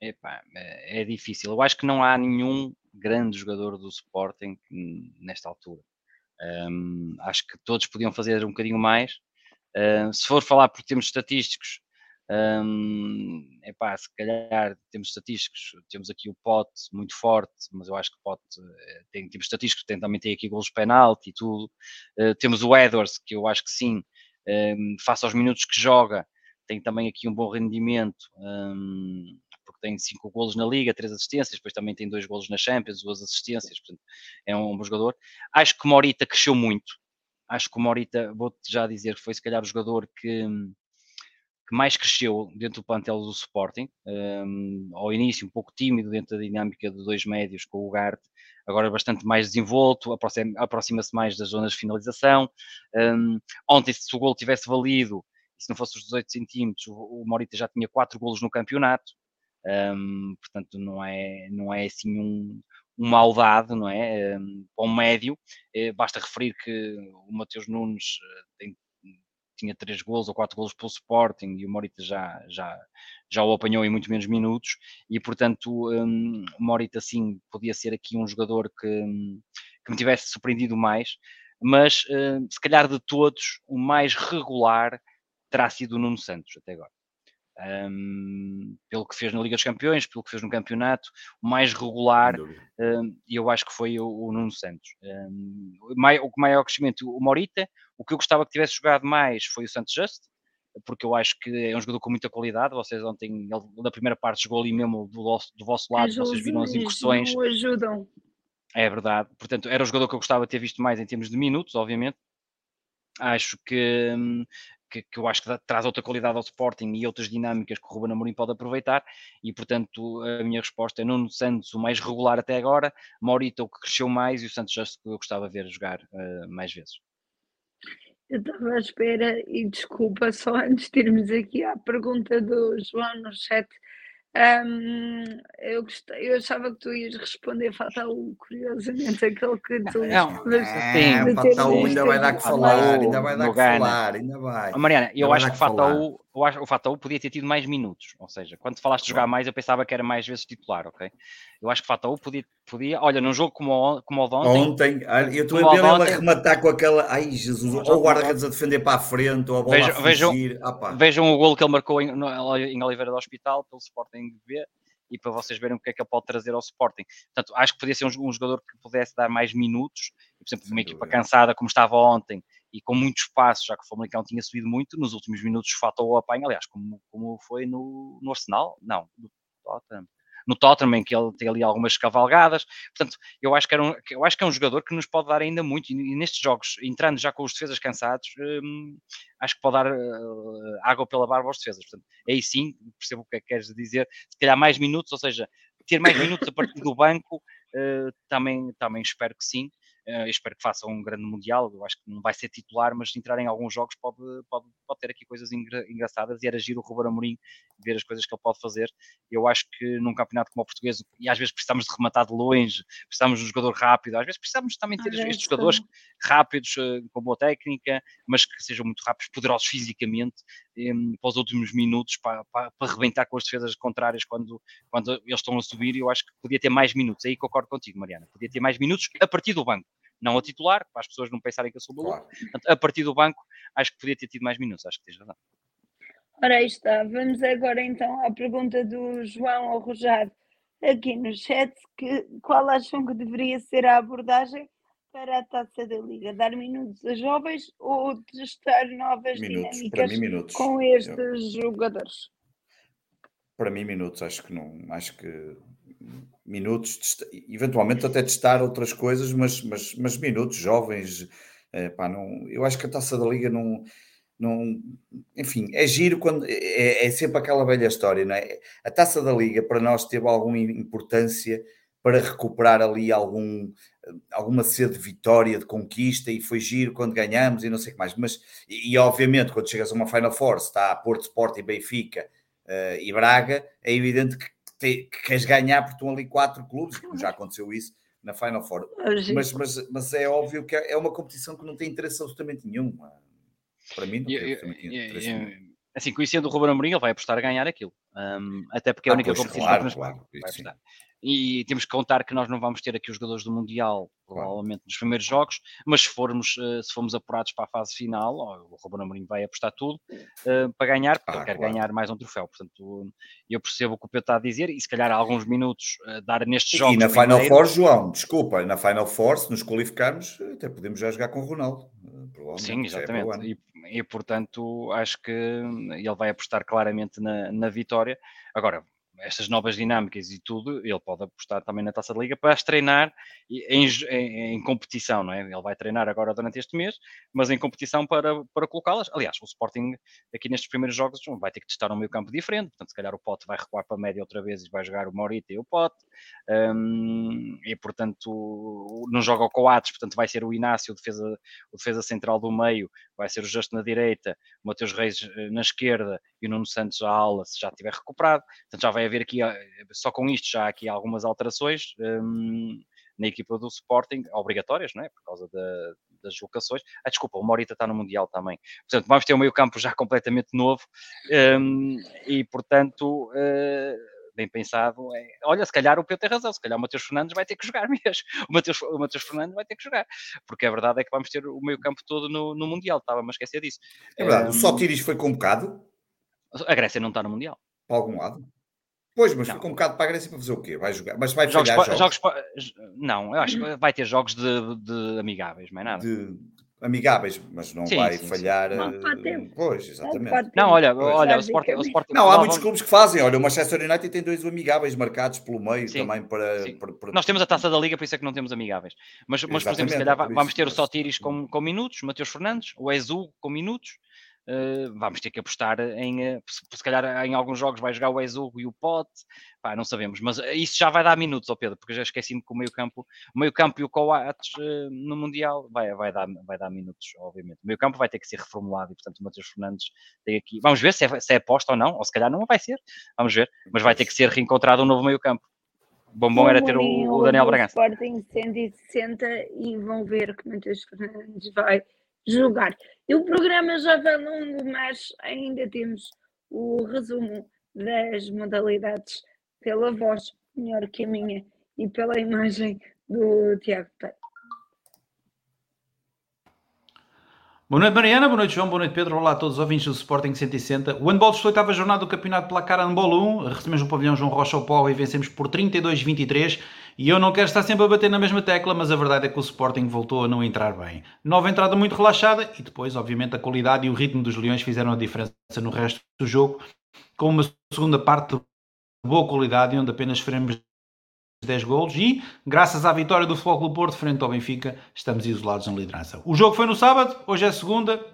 Epá, é, é difícil. Eu acho que não há nenhum grande jogador do Sporting nesta altura. Um, acho que todos podiam fazer um bocadinho mais. Uh, se for falar por termos estatísticos, um, epá, se calhar temos estatísticos, temos aqui o Pote muito forte, mas eu acho que o Pote eh, tem tipos estatísticos, tem, também tem aqui golos penalti e tudo. Uh, temos o Edwards, que eu acho que sim, um, face aos minutos que joga, tem também aqui um bom rendimento, um, porque tem cinco golos na Liga, três assistências, depois também tem dois golos na Champions, duas assistências, portanto é um bom jogador. Acho que Morita cresceu muito, acho que o Morita, vou-te já dizer, foi se calhar o jogador que que mais cresceu dentro do plantel do Sporting. Um, ao início, um pouco tímido dentro da dinâmica de dois médios com o Garte, agora bastante mais desenvolto, aproxima-se mais das zonas de finalização. Um, ontem, se o gol tivesse valido, se não fosse os 18 centímetros, o, Morita já tinha quatro golos no campeonato. Um, portanto, não é, não é assim um, uma maldade, não é? Um, um médio, é, basta referir que o Mateus Nunes eh, tem tinha três gols ou quatro gols pelo Sporting e o Morita já, já, já o apanhou em muito menos minutos e portanto um, o Morita sim podia ser aqui um jogador que, que me tivesse surpreendido mais, mas hum, se calhar de todos o mais regular terá sido o Nuno Santos até agora um, pelo que fez na Liga dos Campeões, pelo que fez no campeonato, o mais regular, e eu acho que foi o, o Nuno Santos. Um, o maior crescimento, o Morita, o que eu gostava que tivesse jogado mais foi o Santos Just, porque eu acho que é um jogador com muita qualidade. Vocês ontem, ele, na primeira parte, jogou ali mesmo do vosso, do vosso lado, vocês viram as incursões. Não ajudam. É verdade. Portanto, era o jogador que eu gostava de ter visto mais em termos de minutos, obviamente. Acho que hum, que, que, eu acho que traz outra qualidade ao Sporting e outras dinâmicas que o Ruben Amorim pode aproveitar e portanto a minha resposta é Nuno Santos o mais regular até agora, Maurita o que cresceu mais e o Santos Justo que eu gostava de ver jogar uh, mais vezes. Eu estava à espera e desculpa só antes de irmos aqui à pergunta do João no chat um, eu, gostei, eu achava que tu ias responder Fatal, curiosamente, aquele que tu não, sim, Fatal ainda vai dar que falar, ainda vai dar que falar, ainda vai. Mariana, eu acho que o acho, o Fatal podia ter tido mais minutos, ou seja, quando falaste de jogar mais, eu pensava que era mais vezes titular, ok? Eu acho que o Fatal podia, podia, olha, num jogo como o, como o de ontem. Ontem, eu estou a ver ele a rematar com aquela, ai Jesus, ou o guarda-redes a defender para a frente, ou a bola vejam, a fugir. Vejam, vejam o golo que ele marcou em, em Oliveira do Hospital, pelo Sporting B, e para vocês verem o que é que ele pode trazer ao Sporting. Portanto, acho que podia ser um, um jogador que pudesse dar mais minutos, por exemplo, uma equipa cansada como estava ontem, e com muito espaço, já que o Famalicão tinha subido muito, nos últimos minutos falta o apanho, aliás, como, como foi no, no Arsenal, não, no Tottenham, no Tottenham, que ele tem ali algumas cavalgadas, portanto, eu acho que, era um, eu acho que é um jogador que nos pode dar ainda muito, e, nestes jogos, entrando já com os defesas cansados, hum, acho que pode dar uh, água pela barba aos defesas, portanto, aí sim, percebo o que é que queres dizer, se calhar mais minutos, ou seja, ter mais minutos a partir do banco, uh, também, também espero que sim, Uh, espero que faça um grande Mundial. Eu acho que não vai ser titular, mas se entrar em alguns jogos pode, pode, pode ter aqui coisas engra engraçadas e era giro o Ruben Amorim ver as coisas que ele pode fazer. Eu acho que num campeonato como o português, e às vezes precisamos de rematar de longe, precisamos de um jogador rápido, às vezes precisamos também ter estes jogadores rápidos, uh, com boa técnica, mas que sejam muito rápidos, poderosos fisicamente, um, para os últimos minutos, para, para, para rebentar com as defesas contrárias quando, quando eles estão a subir. Eu acho que podia ter mais minutos. Aí concordo contigo, Mariana. Podia ter mais minutos a partir do banco não a titular, para as pessoas não pensarem que eu sou maluco. Claro. a partir do banco, acho que podia ter tido mais minutos, acho que tens razão. Ora, aí está. Vamos agora então à pergunta do João Arrojar aqui no chat, que, qual acham que deveria ser a abordagem para a taça da Liga? Dar minutos a jovens ou testar novas minutos, dinâmicas mim, com estes Eu... jogadores? Para mim, minutos, acho que não, acho que minutos, eventualmente até testar outras coisas, mas, mas, mas minutos, jovens, é, pá, não, eu acho que a taça da Liga não não, enfim, é giro quando é, é, sempre aquela velha história, não é? A taça da Liga para nós teve alguma importância para recuperar ali algum, alguma sede de vitória, de conquista, e foi giro quando ganhamos e não sei o que mais. Mas, e, e obviamente, quando chegas a uma Final Four, está Porto Sport e Benfica uh, e Braga, é evidente que, te, que queres ganhar porque estão ali quatro clubes, já aconteceu isso na Final Four. Mas, mas, mas é óbvio que é uma competição que não tem interesse absolutamente nenhum. Para mim, não eu, eu, assim, conhecendo o Ruben Amorim, ele vai apostar a ganhar aquilo. Um, até porque é a ah, única pois, competição claro, que nos claro, vai apostar. E temos que contar que nós não vamos ter aqui os jogadores do Mundial, provavelmente nos primeiros jogos, mas se formos, eh, se formos apurados para a fase final, o Ruben Amorim vai apostar tudo uh, para ganhar, porque ah, ele quer claro. ganhar mais um troféu. Portanto, eu percebo o que o Pedro está a dizer e se calhar alguns minutos uh, dar nestes jogos. E na Final Four, João, desculpa, na Final Four, se nos qualificarmos, até podemos já jogar com o Ronaldo. Sim, é exatamente. É e portanto acho que ele vai apostar claramente na, na vitória. Agora, estas novas dinâmicas e tudo, ele pode apostar também na Taça da Liga para as treinar em, em, em, competição, não é? Ele vai treinar agora durante este mês, mas em competição para, para colocá-las. Aliás, o Sporting aqui nestes primeiros jogos vai ter que testar um meio campo diferente, portanto, se calhar o Pote vai recuar para a média outra vez e vai jogar o Morita e o Pote, um, e portanto não joga o Coates, portanto vai ser o Inácio, o defesa, o defesa central do meio, vai ser o Justo na direita, o Mateus Reis eh, na esquerda e o Nuno Santos à ala, se já tiver recuperado, portanto já vai haver aqui, eh, só com isto, já há aqui algumas alterações um, na equipa do Sporting, obrigatórias, não é? Por causa da, das locações. Ah, desculpa, o Morita está no Mundial também. Portanto, vamos ter um meio campo já completamente novo um, e, portanto... Uh, bem pensado, é, olha, se calhar o Pedro tem razão, se calhar o Matheus Fernandes vai ter que jogar (laughs) mesmo, o Matheus, o Matheus Fernandes vai ter que jogar, porque a verdade é que vamos ter o meio campo todo no, no Mundial, estava-me a esquecer disso. É verdade, um, o Sotiris foi convocado? A Grécia não está no Mundial. Para algum lado? Pois, mas ficou um bocado para a Grécia para fazer o quê? Vai jogar, mas vai jogos, falhar jogos. jogos não, eu acho que vai ter jogos de, de amigáveis, não é nada. De amigáveis, mas não sim, vai sim, falhar. Sim. Não, uh, pois, exatamente. Não, olha, olha, o Sporting, o Sporting. Não, há muitos clubes que fazem. Olha, o Manchester United tem dois amigáveis marcados pelo meio também para, para, para, Nós temos a taça da Liga, por isso é que não temos amigáveis. Mas, mas por exemplo, se calhar vamos ter o Sotiris com, com minutos, Mateus Fernandes, o Ezu com minutos. Uh, vamos ter que apostar em, uh, se, calhar em alguns jogos vai jogar o Ezugo e o Pote, pá, não sabemos, mas eh, isso já vai dar minutos ao Pedro, porque já esqueci-me que o meio campo, o meio campo e o Coates no Mundial vai, vai, dar, vai dar minutos, obviamente. O meio campo vai ter que ser reformulado e, portanto, o Matheus Fernandes tem aqui, vamos ver se é, se é aposta ou não, ou se calhar não vai ser, vamos ver, mas vai ter que ser reencontrado um novo meio campo. Bom, bom era ter o, o Daniel Bragança. Sporting 160 e vão ver que o Matheus Fernandes vai julgar. E o programa já vai longo, mas ainda temos o resumo das modalidades pela voz, melhor que a minha, e pela imagem do Tiago Pereira. Boa noite, Mariana. Boa noite, João. Boa noite, Pedro. Olá a todos os ouvintes do Sporting 160. O handball a oitava jornada do Campeonato Placar Handball 1. Recebemos o pavilhão João Rocha ao Pó e vencemos por 32-23. E eu não quero estar sempre a bater na mesma tecla, mas a verdade é que o Sporting voltou a não entrar bem. Nova entrada muito relaxada e depois, obviamente, a qualidade e o ritmo dos Leões fizeram a diferença no resto do jogo, com uma segunda parte de boa qualidade, onde apenas sofremos 10 golos e, graças à vitória do Futebol Porto frente ao Benfica, estamos isolados na liderança. O jogo foi no sábado, hoje é segunda,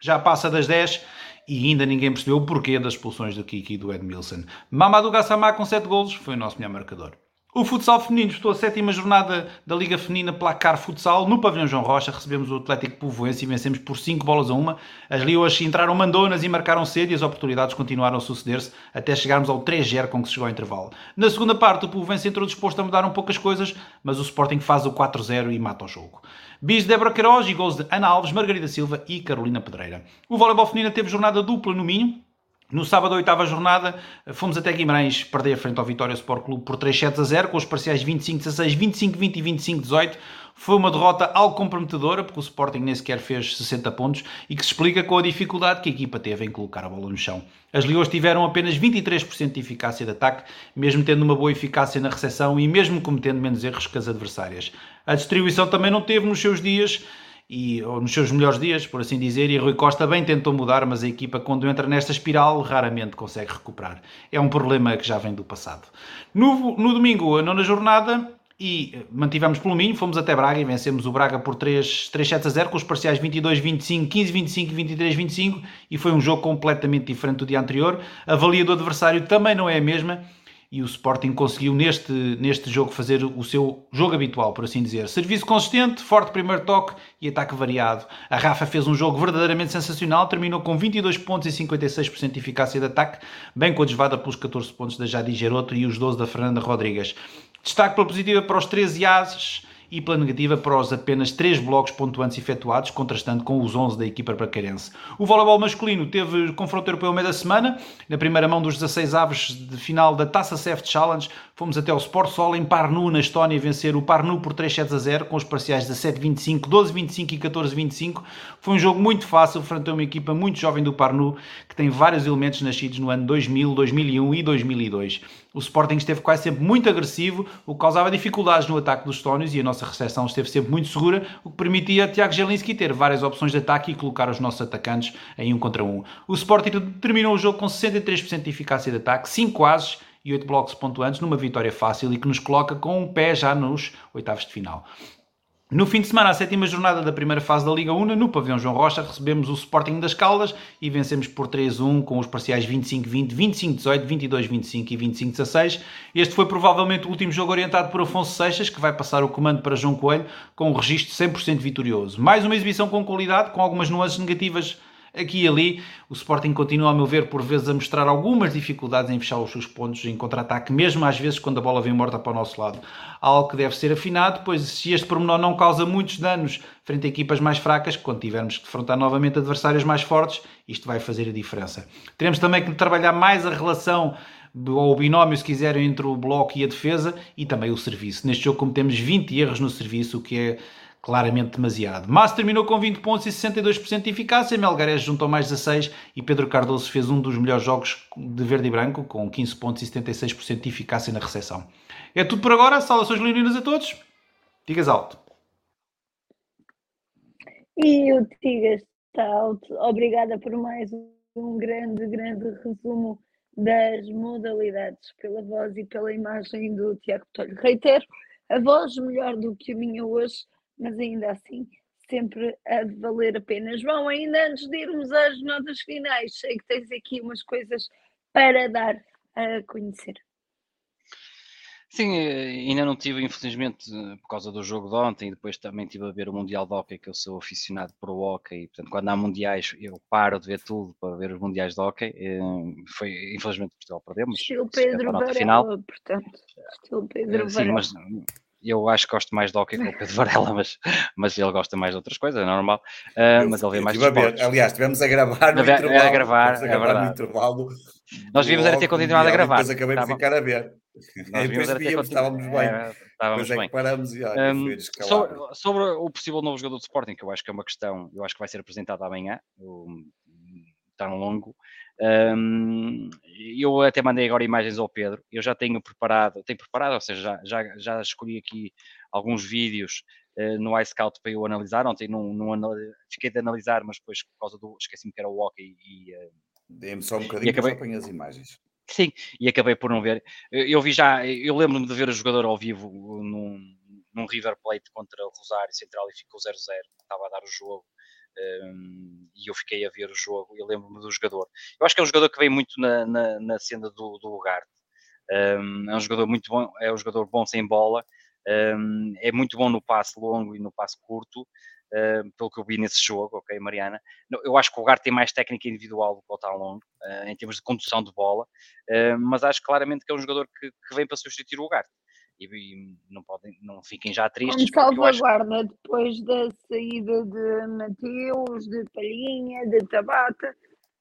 já passa das 10 e ainda ninguém percebeu o porquê das expulsões do Kiki e do Edmilson. Mamadou Gassama com 7 golos foi o nosso melhor marcador. O futsal feminino disputou a sétima jornada da Liga Feminina Placar Futsal. No pavilhão João Rocha recebemos o Atlético Povoense e vencemos por 5 bolas a uma. As Leoas entraram mandonas e marcaram cedo e as oportunidades continuaram a suceder-se até chegarmos ao 3-0 com que se chegou ao intervalo. Na segunda parte o Povoense entrou disposto a mudar um poucas coisas, mas o Sporting faz o 4-0 e mata o jogo. Bis de Débora Queiroz e gols de Ana Alves, Margarida Silva e Carolina Pedreira. O voleibol feminino teve jornada dupla no Minho. No sábado, oitava jornada, fomos até Guimarães perder frente ao Vitória Sport Clube por 3 sets a 0, com os parciais 25-16, 25-20 e 25-18. Foi uma derrota algo comprometedora, porque o Sporting nem sequer fez 60 pontos e que se explica com a dificuldade que a equipa teve em colocar a bola no chão. As Leões tiveram apenas 23% de eficácia de ataque, mesmo tendo uma boa eficácia na recepção e mesmo cometendo menos erros que as adversárias. A distribuição também não teve nos seus dias e, ou nos seus melhores dias, por assim dizer, e Rui Costa bem tentou mudar, mas a equipa, quando entra nesta espiral, raramente consegue recuperar. É um problema que já vem do passado. No, no domingo, a nona jornada, e mantivemos pelo Minho, fomos até Braga e vencemos o Braga por 3, 3 7 a 0, com os parciais 22-25, 15-25 e 23-25, e foi um jogo completamente diferente do dia anterior. A valia do adversário também não é a mesma, e o Sporting conseguiu neste, neste jogo fazer o seu jogo habitual, por assim dizer. Serviço consistente, forte primeiro toque e ataque variado. A Rafa fez um jogo verdadeiramente sensacional, terminou com 22 pontos e 56% de eficácia de ataque, bem coadjuvada pelos 14 pontos da Jadi Geroto e os 12 da Fernanda Rodrigues. Destaque pela positiva para os 13 ases e pela negativa para os apenas 3 blocos pontuantes efetuados, contrastando com os 11 da equipa bracarense. O voleibol masculino teve confronto europeu ao meio da semana, na primeira mão dos 16 aves de final da Taça CEF Challenge, fomos até o Sport Sol em Parnu, na Estónia, vencer o Parnu por 3 sets a 0, com os parciais 17-25, 12-25 e 14-25. Foi um jogo muito fácil, frente a uma equipa muito jovem do Parnu, que tem vários elementos nascidos no ano 2000, 2001 e 2002. O Sporting esteve quase sempre muito agressivo, o que causava dificuldades no ataque dos estónios e a nossa recepção esteve sempre muito segura, o que permitia a Tiago Jelinski ter várias opções de ataque e colocar os nossos atacantes em um contra um. O Sporting terminou o jogo com 63% de eficácia de ataque, 5 ases e 8 blocos pontuantes numa vitória fácil e que nos coloca com um pé já nos oitavos de final. No fim de semana, a sétima jornada da primeira fase da Liga 1, no pavilhão João Rocha, recebemos o Sporting das Caldas e vencemos por 3-1 com os parciais 25-20, 25-18, 22-25 e 25-16. Este foi provavelmente o último jogo orientado por Afonso Seixas, que vai passar o comando para João Coelho com um registro 100% vitorioso. Mais uma exibição com qualidade, com algumas nuances negativas Aqui e ali, o Sporting continua, a meu ver, por vezes a mostrar algumas dificuldades em fechar os seus pontos em contra-ataque, mesmo às vezes quando a bola vem morta para o nosso lado. Algo que deve ser afinado, pois se este pormenor não causa muitos danos frente a equipas mais fracas, quando tivermos que defrontar novamente adversários mais fortes, isto vai fazer a diferença. Teremos também que trabalhar mais a relação ou o binómio, se quiserem, entre o bloco e a defesa e também o serviço. Neste jogo cometemos 20 erros no serviço, o que é claramente demasiado. Massa terminou com 20 pontos e 62% de eficácia, Melgares juntou mais 16 e Pedro Cardoso fez um dos melhores jogos de verde e branco, com 15 pontos e 76% de eficácia na recepção. É tudo por agora, saudações leoninas a todos, digas alto. E o Tigas está alto. Obrigada por mais um grande, grande resumo das modalidades pela voz e pela imagem do Tiago Tolho. Reitero, a voz melhor do que a minha hoje mas ainda assim sempre a valer a pena. João, ainda antes de irmos às notas finais, sei que tens aqui umas coisas para dar a conhecer. Sim, eh, ainda não tive, infelizmente, por causa do jogo de ontem, e depois também estive a ver o Mundial de Hockey, que eu sou aficionado para o Hockey, e, portanto, quando há Mundiais, eu paro de ver tudo para ver os Mundiais de Hockey. Eh, foi, infelizmente, Portugal perdeu, mas estilo Pedro Varela, final. portanto, estilo Pedro eh, Sim, mas eu acho que gosto mais de hockey com o Pedro Varela, mas, mas ele gosta mais de outras coisas, é normal. Uh, mas ele vê mais de ver, Aliás, tivemos a gravar no intervalo. A gravar, a gravar é no intervalo. Nós devíamos era ter continuado a gravar. Depois acabei de ficar a ver. (laughs) Nós ter continuado. Estávamos bem. É, estávamos bem. É paramos e olha, um, sobre, sobre, o possível novo jogador de Sporting, que eu acho que é uma questão, eu acho que vai ser apresentado amanhã, tão longo. Um, eu até mandei agora imagens ao Pedro. Eu já tenho preparado, tenho preparado, ou seja, já, já, já escolhi aqui alguns vídeos uh, no iScout para eu analisar. Ontem não, não fiquei de analisar, mas depois por causa do esqueci-me que era o hockey e. Uh, Dê-me só um bocadinho acabei... para as imagens. Sim, e acabei por não ver. Eu vi já, eu lembro-me de ver o jogador ao vivo num, num River Plate contra o Rosário Central e ficou 0-0, estava a dar o jogo um, eu fiquei a ver o jogo e lembro-me do jogador. Eu acho que é um jogador que vem muito na, na, na cena do, do Ugarte. Um, é um jogador muito bom, é um jogador bom sem bola, um, é muito bom no passe longo e no passe curto, uh, pelo que eu vi nesse jogo, ok, Mariana? Eu acho que o Gart tem mais técnica individual do que o Talongo, uh, em termos de condução de bola, uh, mas acho claramente que é um jogador que, que vem para substituir o Gart. E, não, podem, não fiquem já tristes. Como salvaguarda acho... depois da saída de Mateus, de Palhinha, de Tabata,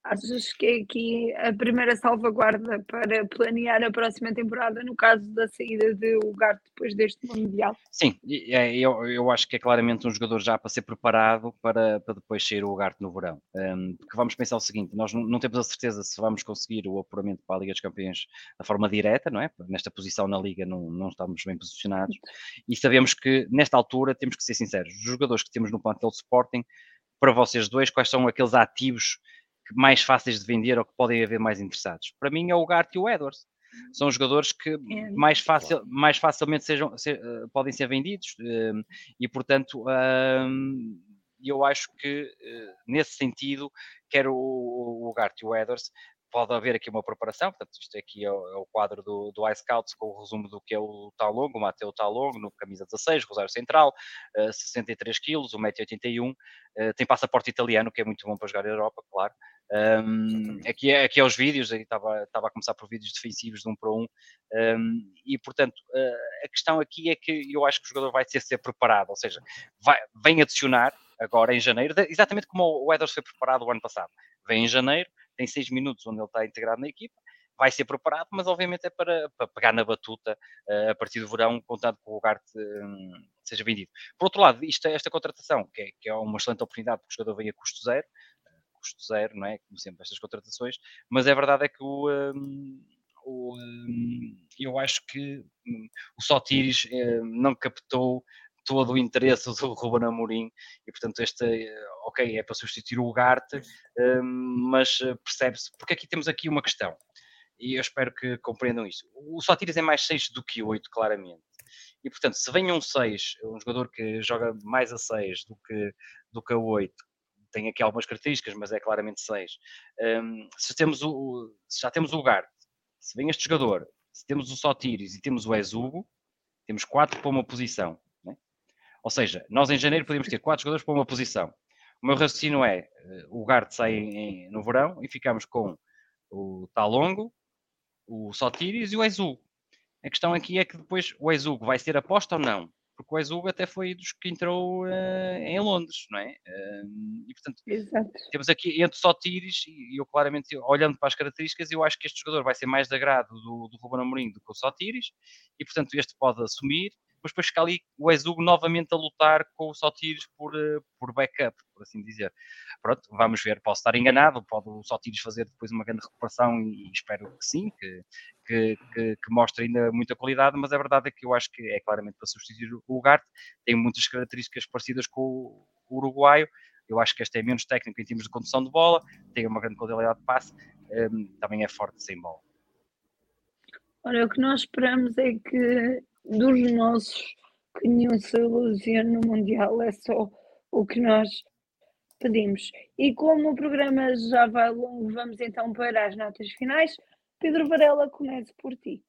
Achas que é aqui a primeira salvaguarda para planear a próxima temporada no caso da saída de Ugarte depois deste Mundial? Sim, é, eu, eu acho que é claramente um jogador já para ser preparado para, para depois sair o Ugarte no verão. Um, porque vamos pensar o seguinte: nós não, não, temos a certeza se vamos conseguir o apuramento para a Liga dos Campeões da forma direta, não é? Nesta posição na Liga não, não estamos bem posicionados e sabemos que nesta altura temos que ser sinceros: os jogadores que temos no plantel de Sporting, para vocês dois, quais são aqueles ativos mais fáceis de vender ou que podem haver mais interessados? Para mim é o Gart e o Edwards. São jogadores que é. mais, fácil, mais facilmente sejam, se, uh, podem ser vendidos uh, e, portanto, uh, eu acho que nesse sentido, quer o, o Gart e o Edwards pode haver aqui uma preparação, portanto, isto aqui é o, é o quadro do, do iScouts com o resumo do que é o Talongo, o Mateu Talongo, no camisa 16, Rosário Central, uh, 63 quilos, 1,81m, uh, tem passaporte italiano, que é muito bom para jogar na Europa, claro. Um, aqui, é, aqui é os vídeos, estava, estava a começar por vídeos defensivos de um para um, um e portanto uh, a questão aqui é que eu acho que o jogador vai ter ser preparado, ou seja, vai, vem adicionar agora em janeiro, exatamente como o Edwards foi preparado o ano passado, vem em janeiro, tem seis minutos onde ele está integrado na equipa, vai ser preparado, mas obviamente é para, para pegar na batuta uh, a partir do verão, contando com o lugar um, seja vendido. Por outro lado, isto, esta contratação, que é, que é uma excelente oportunidade, porque o jogador vem a custo zero, uh, custo zero, não é? Como sempre, estas contratações, mas a verdade é que o. Um, o um, eu acho que hum, o Sotiris uh, não captou todo o interesse do Ruben Amorim e portanto este ok é para substituir o Ugarte hum, mas percebe-se porque aqui temos aqui uma questão e eu espero que compreendam isto. O Sotiris é mais 6 do que 8 claramente e portanto se vem um 6 um jogador que joga mais a 6 do que, do que a 8 tem aqui algumas características mas é claramente 6 um, se, temos o, se já temos o Ugarte se vem este jogador se temos o Sotiris e temos o Ezugo temos 4 para uma posição ou seja, nós em janeiro podemos ter quatro jogadores para uma posição. O meu raciocínio é, eh, o Gart sai em, no verão e ficamos com o Talongo, o Sotiris e o Exugo. A questão aqui é que depois o Exugo vai ser aposta ou não? Porque o Exugo até foi dos que entrou uh, em Londres, não é? Uh, e portanto, Exato. temos aqui entre Sotiris e eu claramente, olhando para as características, eu acho que este jogador vai ser mais de agrado do, do Ruben Amorim do que o Sotiris e portanto este pode assumir mas depois fica ali o Exugo novamente a lutar com o Sotiris por, eh, por backup, por assim dizer. Pronto, vamos ver, posso estar enganado, pode o Sotiris fazer depois uma grande recuperação e, espero que sim, que, que, que, que, mostre ainda muita qualidade, mas a verdade é que eu acho que é claramente para substituir o Ugarte, tem muitas características parecidas com o uruguaio, eu acho que este é menos técnico em termos de condução de bola, tem uma grande qualidade de passe, um, ehm, também é forte sem bola. Ora, o que nós esperamos é que dos nossos que nenhum se ilusione no Mundial, é só o que nós pedimos. E como o programa já vai longo, vamos então para as notas finais. Pedro Varela, comece por ti.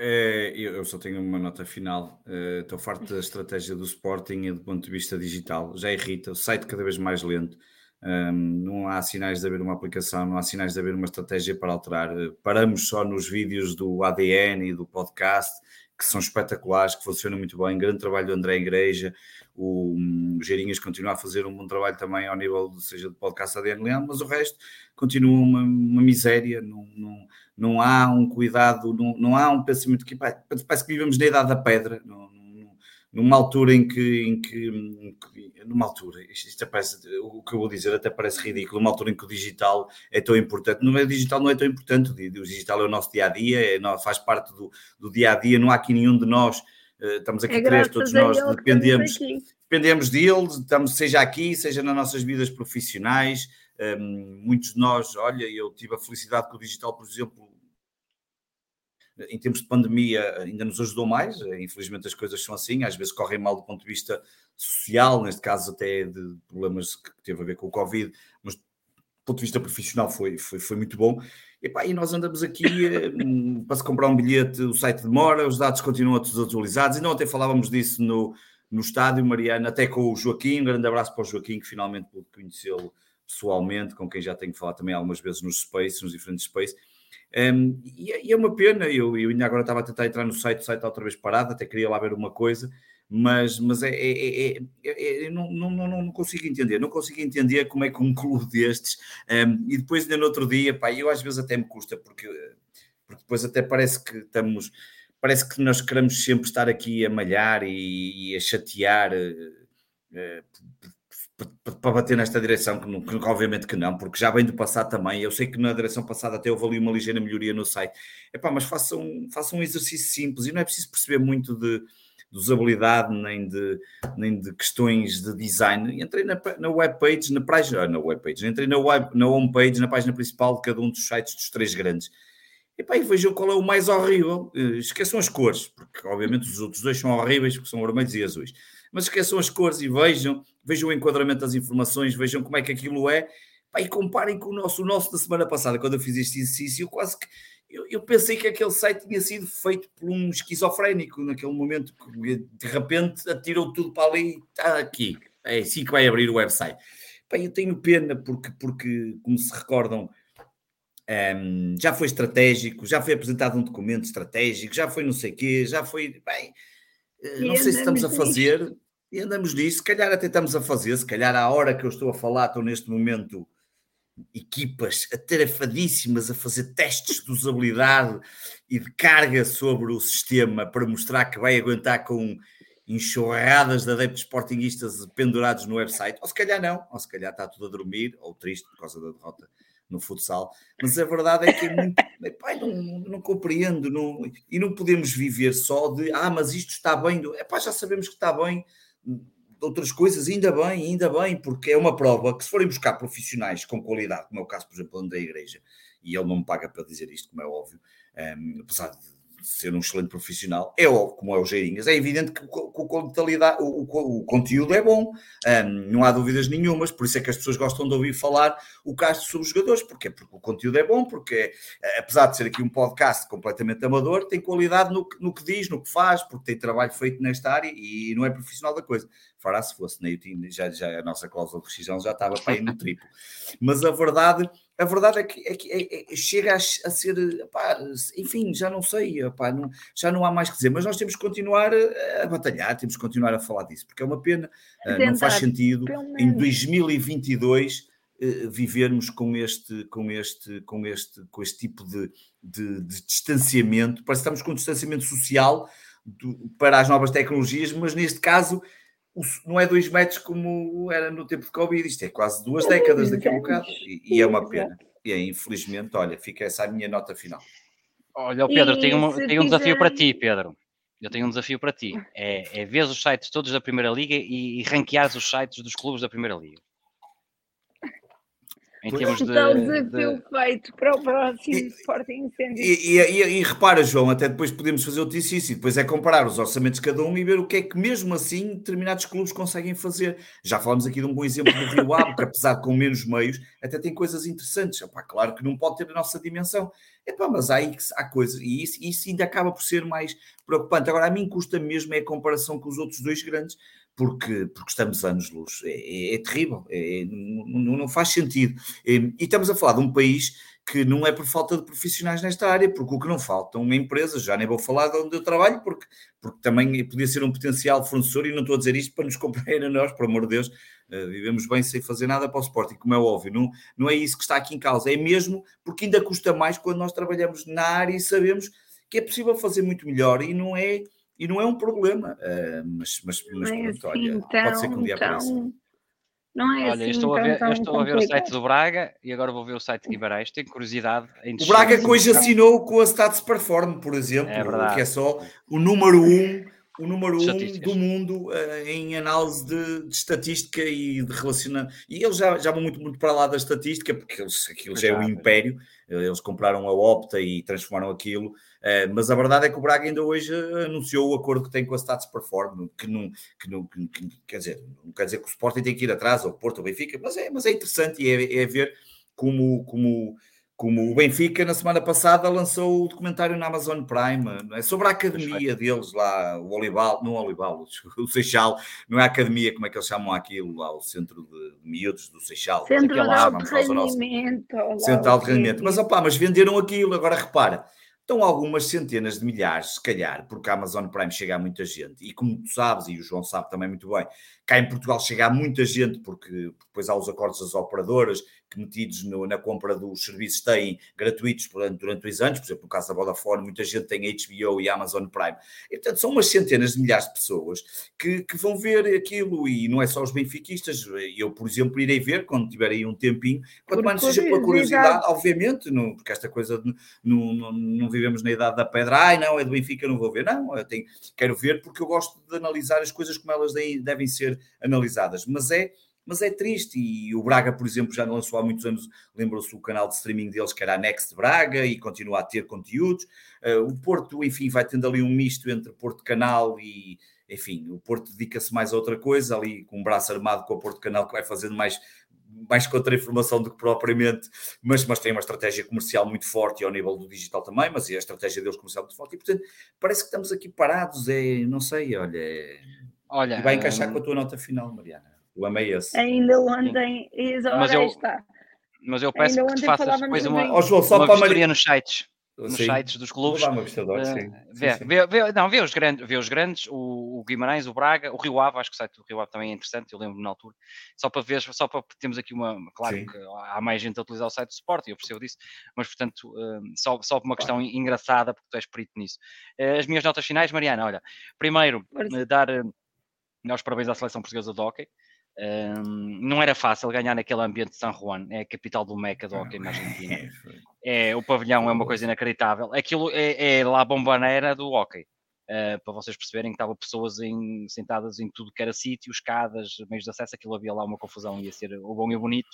É, eu só tenho uma nota final. É, estou farto da estratégia do Sporting e do ponto de vista digital. Já irrita, o site cada vez mais lento. Um, não há sinais de haver uma aplicação, não há sinais de haver uma estratégia para alterar. Paramos só nos vídeos do ADN e do podcast, que são espetaculares, que funcionam muito bem. Grande trabalho do André Igreja. O, o Geirinhas continua a fazer um bom trabalho também ao nível, seja do podcast ADN Leão, mas o resto continua uma, uma miséria. Não, não, não há um cuidado, não, não há um pensamento que parece que vivemos na idade da pedra. Não, numa altura em que, em que, numa altura, isto, isto parece, o que eu vou dizer até parece ridículo, numa altura em que o digital é tão importante, não é, o digital não é tão importante, o digital é o nosso dia a dia, é, faz parte do, do dia a dia, não há aqui nenhum de nós, eh, estamos aqui é três, todos nós dependemos, dependemos deles, estamos, seja aqui, seja nas nossas vidas profissionais, um, ehm, muitos de nós, olha, eu tive a felicidade que o digital, por exemplo, em tempos de pandemia ainda nos ajudou mais, infelizmente as coisas são assim, às vezes correm mal do ponto de vista social, neste caso até de problemas que teve a ver com o Covid, mas ponto de vista profissional foi, foi, foi muito bom. E, pá, e nós andamos aqui eh, para se comprar um bilhete, o site demora, os dados continuam todos atualizados. E não até falávamos disso no, no estádio, Mariana, até com o Joaquim. Um grande abraço para o Joaquim, que finalmente pude conhecê-lo pessoalmente, com quem já tenho falado também algumas vezes nos Space, nos diferentes Space. Um, e, é, e, é uma pena, eu, eu ainda agora estava a tentar entrar no site, o site está outra vez parado, até queria lá ver uma coisa, mas, mas é, é, é, é, é não, não, não, consigo entender, não consigo entender como é que um (laughs) clube destes, um, e depois ainda no outro dia, pá, eu às vezes até me custa, porque, porque depois até parece que estamos, parece que nós queremos sempre estar aqui a malhar e, e a chatear uh, para bater nesta direção, que, que, obviamente que não, porque já vem do passado também. Eu sei que na direção passada até houve ali uma ligeira melhoria no site. Epá, mas façam, façam um exercício simples e não é preciso perceber muito de de usabilidade, nem de, nem de questões de design. Entrei na, na webpage, na página, ah, na webpage, entrei na, web, na homepage, na página principal de cada um dos sites dos três grandes. E pá, e vejam qual é o mais horrível. Eh, esqueçam as cores, porque obviamente os outros dois são horríveis, porque são vermelhos e azuis. Mas esqueçam as cores e vejam, vejam o enquadramento das informações, vejam como é que aquilo é. E comparem com o nosso, o nosso da semana passada, quando eu fiz este exercício, eu quase que eu, eu, pensei que aquele site tinha sido feito por um esquizofrénico naquele momento, que de repente atirou tudo para ali e está aqui. É assim que vai abrir o website. Bem, eu tenho pena porque, porque como se recordam, um, ehm, já foi estratégico, já foi apresentado um documento estratégico, já foi não sei o quê, já foi. Bem, eh, não sei se estamos a fazer. E andamos nisso, se calhar até estamos a fazer, se calhar à hora que eu estou a falar, estou neste momento equipas atarefadíssimas a fazer testes de usabilidade e de carga sobre o sistema para mostrar que vai aguentar com enxurradas de adeptos sportinguistas pendurados no website, ou se calhar não, ou se calhar está tudo a dormir, ou triste por causa da derrota no futsal, mas a verdade é que é muito, (laughs) não, não compreendo, não, e não podemos viver só de, ah, mas isto está bem, epá, já sabemos que está bem, outras coisas, ainda bem, ainda bem, porque é uma prova que se forem buscar profissionais com qualidade, como é o caso, por exemplo, do André Igreja, e ele não me paga para dizer isto, como é óbvio, um, ehm, apesar de ser um excelente profissional, é óbvio, como é o Geirinhas, é evidente que o, o, o, conteúdo é bom, não há dúvidas nenhumas, por isso é que as pessoas gostam de ouvir falar o caso sobre os jogadores, porque, porque o conteúdo é bom, porque apesar de ser aqui um podcast completamente amador, tem qualidade no, no que diz, no que faz, porque tem trabalho feito nesta área e não é profissional da coisa. Fará se fosse, né? já, já a nossa cláusula de rescisão já estava para ir no triplo. Mas a verdade a verdade é que, é que é, é, chega a, a ser, enfim, já não sei, não, já não há mais que dizer, mas nós temos que continuar a, a batalhar, temos que continuar a falar disso, porque é uma pena, uh, não faz sentido em 2022 uh, eh, vivermos com este, com este, com este, com este tipo de, de, de distanciamento, parece que estamos com um distanciamento social do, para as novas tecnologias, mas neste caso não é dois metros como era no tempo de Covid, isto é quase duas décadas daqui a bocado, e, e é uma pena. E é, infelizmente, olha, fica essa a minha nota final. Olha, Pedro, tenho, um, tenho um desafio para ti, Pedro. Eu tenho um desafio para ti. É, é ver os sites todos da Primeira Liga e, e ranquear os sites dos clubes da Primeira Liga em termos de, está o desafio de... feito para o próximo e, Sporting Incêndio. E, e, e, repara, João, até depois podemos fazer o exercício, depois é comparar os orçamentos de cada um e ver o que é que mesmo assim determinados clubes conseguem fazer. Já falamos aqui de um bom exemplo do Rio Ave, que apesar de com menos meios, até tem coisas interessantes. Epá, claro que não pode ter a nossa dimensão, Epá, mas há, há coisas, e isso, isso ainda acaba por ser mais preocupante. Agora, a mim custa mesmo é a comparação com os outros dois grandes, porque, porque estamos anos-luz. É, é, é, terrível, é, não, não, faz sentido. E, estamos a falar de um país que não é por falta de profissionais nesta área, porque o que não faltam é empresas, já nem vou falar de onde eu trabalho, porque, porque também podia ser um potencial fornecedor, e não estou a dizer isto para nos (laughs) comprarem a nós, por amor de Deus, uh, vivemos bem sem fazer nada para o Sporting, como é óbvio, não, não é isso que está aqui em causa, é mesmo porque ainda custa mais quando nós trabalhamos na área e sabemos que é possível fazer muito melhor, e não é e não é um problema, uh, mas, mas, mas é pronto, assim, olha, tão, pode ser que um dia tão, apareça. Não é olha, assim, estou, a ver, eu estou a ver o site do Braga e agora vou ver o site de Guimarães. Tenho curiosidade em O Braga que hoje assinou com a Status Perform, por exemplo, é que é só o número um, o número um do mundo uh, em análise de, de, estatística e de relacionamento. E eles já, já vão muito, muito para lá da estatística, porque eles, aquilo já é um império. Eles compraram a Opta e transformaram aquilo mas a verdade é que o Braga ainda hoje anunciou o acordo que tem com a Status Perform, que não, que não que, que, quer dizer, não quer dizer que o Sporting tem que ir atrás, ou o Porto, ou o Benfica, mas é, mas é interessante e é, é ver como, como, como o Benfica, na semana passada, lançou o documentário na Amazon Prime é? sobre a academia deles lá, o Olival, não o Olival, o Seixal, não é a academia, como é que eles chamam aquilo lá, o centro de, miúdos do Seixal. Centro de rendimento. Central de rendimento. Mas, opá, mas venderam aquilo, agora repara, estão algumas centenas de milhares, se calhar, porque a Amazon Prime chega a muita gente, e como tu sabes, e o João sabe também muito bem, cá em Portugal chega a muita gente, porque depois há os acordos das operadoras, que metidos no, na compra dos serviços têm gratuitos durante, durante os anos, por exemplo, no caso da Vodafone, muita gente tem HBO e Amazon Prime. E, portanto, são umas centenas de milhares de pessoas que, que vão ver aquilo, e não é só os benfiquistas. Eu, por exemplo, irei ver quando tiver aí um tempinho, quanto mais seja pela curiosidade, obviamente, não, porque esta coisa de, não, não, não, vivemos na idade da pedra, ai não, é do Benfica, não vou ver. Não, eu tenho, quero ver porque eu gosto de analisar as coisas como elas devem ser analisadas, mas é mas é triste. E o Braga, por exemplo, já lançou há muitos anos, lembram-se o canal de streaming deles, que era a Next Braga, e continua a ter conteúdos. Uh, o Porto, enfim, vai tendo ali um misto entre Porto Canal e, enfim, o Porto dedica-se mais a outra coisa, ali com um braço armado com o Porto Canal, que vai fazendo mais mais contra-informação do que propriamente, mas, mas tem uma estratégia comercial muito forte e ao nível do digital também, mas é a estratégia deles comercial muito forte, e portanto parece que estamos aqui parados, é, não sei, olha, é... olha e vai encaixar um... com a tua nota final, Mariana. O ama é esse. Ainda ontem, mas eu, está. Mas eu peço Ainda que faças depois uma, oh, João, só uma vistoria nos sites. Nos sim. sites dos clubes. Uma uh, sim. Vê, sim, Vê, vê, não, vê os grandes, vê os grandes o, o, Guimarães, o Braga, o Rio Ave, acho que o site do Rio Ave também é interessante, eu lembro na altura, só para ver, só para termos aqui uma, claro sim. que há mais gente a utilizar o site do Sport, eu percebo disso, mas portanto, uh, só, só uma questão claro. engraçada, porque tu és perito nisso. Uh, as minhas notas finais, Mariana, olha, primeiro, dar os parabéns à seleção portuguesa do hockey, um, não era fácil ganhar naquele ambiente de San Juan, é a capital do Meca do hockey na Argentina. (laughs) É, o pavilhão é uma coisa inacreditável. Aquilo é, é lá a bombaneira do hockey. Uh, para vocês perceberem que estavam pessoas em, sentadas em tudo que era sítio, escadas, meios de acesso, aquilo havia lá uma confusão, ia ser o bom e o bonito.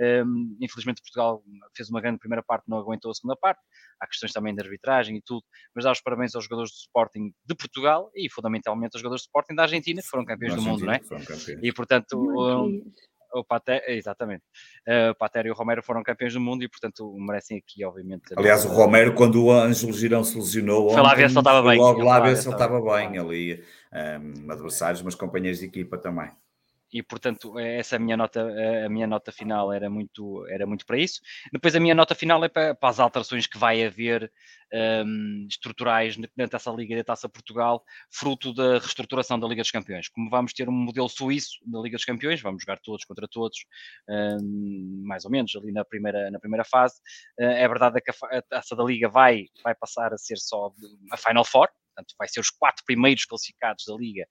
Um, infelizmente Portugal fez uma grande primeira parte, não aguentou a segunda parte, há questões também de arbitragem e tudo, mas dá os parabéns aos jogadores do Sporting de Portugal e fundamentalmente aos jogadores do Sporting da Argentina, que foram campeões do mundo, não é? E portanto, o Pater, exatamente. Uh, o Pater e o Romero foram campeões do mundo e, portanto, merecem aqui, obviamente. Aliás, o Romero, quando o Ângelo Girão se lesionou, foi lá ver se ele estava bem. Logo lá ver se ele estava bem ali, um, adversários, mas companheiros de equipa também e portanto essa minha nota a minha nota final era muito era muito para isso. Depois a minha nota final é para, para as alterações que vai haver um, estruturais na Taça Liga e da Taça Portugal fruto da reestruturação da Liga dos Campeões. Como vamos ter um modelo suíço da Liga dos Campeões vamos jogar todos contra todos um, mais ou menos ali na primeira na primeira fase. Uh, é verdade que a, a Taça da Liga vai vai passar a ser só a Final Four portanto vai ser os quatro primeiros classificados da Liga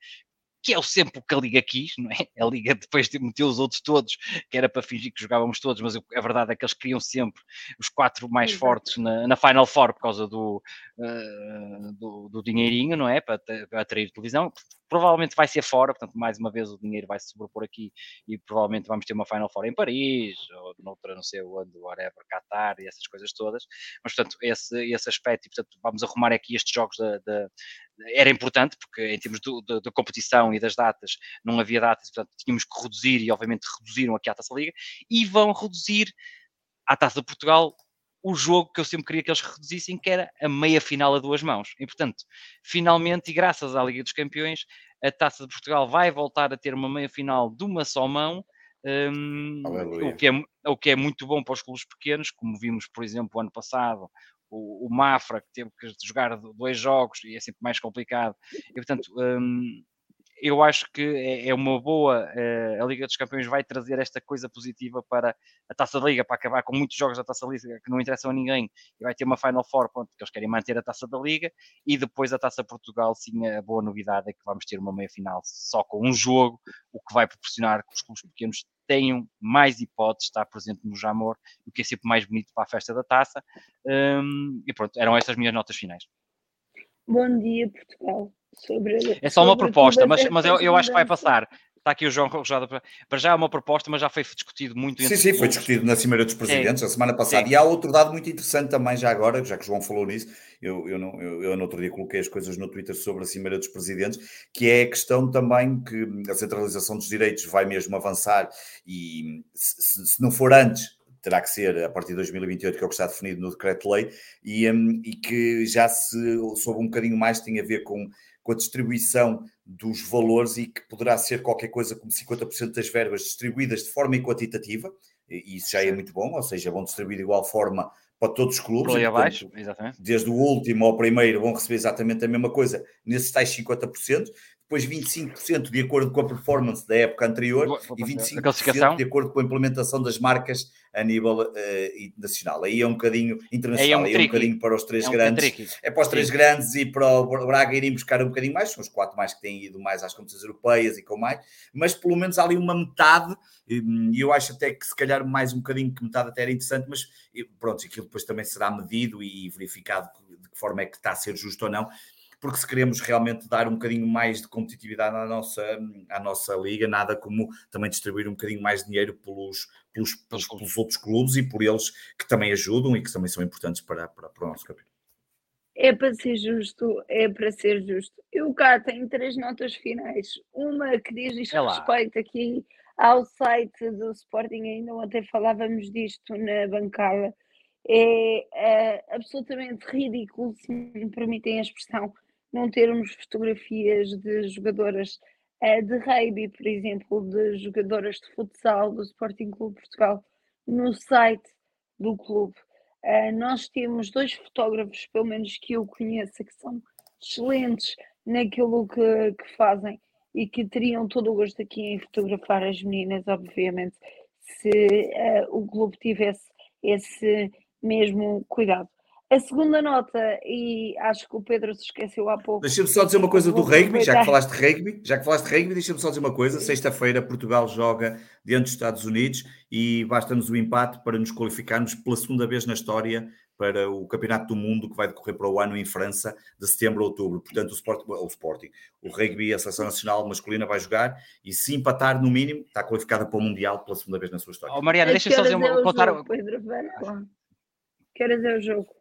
que é o sempre que a Liga quis, não é? A Liga depois meteu os outros todos, que era para fingir que jogávamos todos, mas a verdade é que eles queriam sempre os quatro mais Exato. fortes na, na, Final Four por causa do, uh, do, do, dinheirinho, não é? Para, para atrair televisão provavelmente vai ser fora, portanto, mais uma vez o dinheiro vai se sobrepor aqui e provavelmente vamos ter uma Final Four em Paris, ou noutra, não sei onde, whatever, Qatar e essas coisas todas, mas portanto, esse, esse aspecto, e portanto, vamos arrumar aqui estes jogos da, da era importante, porque em termos da competição e das datas, não havia datas, portanto, tínhamos que reduzir, e obviamente reduziram aqui a Taça Liga, e vão reduzir a Taça de Portugal o jogo que eu sempre queria que eles reduzissem, que era a meia final a duas mãos. E, portanto, finalmente, e graças à Liga dos Campeões, a Taça de Portugal vai voltar a ter uma meia final de uma só mão, um, o, que é, o que é muito bom para os clubes pequenos, como vimos, por exemplo, ano passado, o, o Mafra, que teve que jogar dois jogos e é sempre mais complicado. E, portanto, um, eu acho que é, é uma boa. Eh, a Liga dos Campeões vai trazer esta coisa positiva para a Taça da Liga, para acabar com muitos jogos da Taça da Liga que não interessam a ninguém, e vai ter uma Final Four, pronto, que eles querem manter a Taça da Liga, e depois a Taça Portugal, sim, a boa novidade é que vamos ter uma meia final só com um jogo, o que vai proporcionar que os clubes pequenos tenham mais hipóteses de estar presente no Jamor, o que é sempre mais bonito para a festa da taça. Um, e pronto, eram estas minhas notas finais. Bom dia, Portugal sobre. É só uma proposta, mas, mas eu, eu acho que vai passar. Está aqui o João Rojada. Para já é uma proposta, mas já foi discutido muito. Sim, sim, foi discutido na Cimeira dos Presidentes, é. a semana passada. Sim. E há outro dado muito interessante também, já agora, já que o João falou nisso. Eu, eu, não, eu, eu no outro dia coloquei as coisas no Twitter sobre a Cimeira dos Presidentes, que é a questão também que a centralização dos direitos vai mesmo avançar e se, se não for antes, terá que ser a partir de 2028, que é o que está definido no decreto-lei, e, um, e que já se soube um bocadinho mais, tem a ver com, com a distribuição dos valores e que poderá ser qualquer coisa como 50% das verbas distribuídas de forma equitativa, e isso já é muito bom, ou seja, vão distribuir de igual forma para todos os clubes. E, abaixo, exatamente. Desde o último ao primeiro vão receber exatamente a mesma coisa, nesses tais 50% depois 25% de acordo com a performance da época anterior e 25% de acordo com a implementação das marcas a nível uh, nacional. Aí é um bocadinho internacional, aí é um, aí é um bocadinho para os três é um grandes. É para os três Sim. grandes e para o Braga irem buscar um bocadinho mais, são os quatro mais que têm ido mais às competições europeias e com mais, mas pelo menos há ali uma metade, e eu acho até que se calhar mais um bocadinho que metade até era interessante, mas pronto, aquilo depois também será medido e verificado de que forma é que está a ser justo ou não porque se queremos realmente dar um bocadinho mais de competitividade à nossa, à nossa liga, nada como também distribuir um bocadinho mais de dinheiro pelos, pelos, pelos, pelos outros clubes e por eles que também ajudam e que também são importantes para, para, para o nosso campeonato. É para ser justo, é para ser justo. Eu cá tenho três notas finais. Uma que diz é respeito aqui ao site do Sporting, ainda ontem falávamos disto na bancada. É, é absolutamente ridículo, se me permitem a expressão, não termos fotografias de jogadoras uh, de rugby, por exemplo, de jogadoras de futsal do Sporting Clube Portugal no site do clube. Uh, nós temos dois fotógrafos, pelo menos que eu conheça, que são excelentes naquilo que, que fazem e que teriam todo o gosto aqui em fotografar as meninas, obviamente, se uh, o clube tivesse esse mesmo cuidado. A segunda nota, e acho que o Pedro se esqueceu há pouco. Deixa-me só dizer uma coisa do rugby, já que falaste de rugby, já que falaste de rugby, deixa-me só dizer uma coisa. Sexta-feira Portugal joga diante dos Estados Unidos e basta-nos o empate para nos qualificarmos pela segunda vez na história para o Campeonato do Mundo que vai decorrer para o ano em França, de setembro a outubro. Portanto, o, sport, o Sporting, o rugby, a seleção nacional masculina vai jogar e se empatar no mínimo, está qualificada para o Mundial pela segunda vez na sua história. Oh, Mariana, deixa-me só dizer uma... Contar... Pedro, Quero dizer o jogo.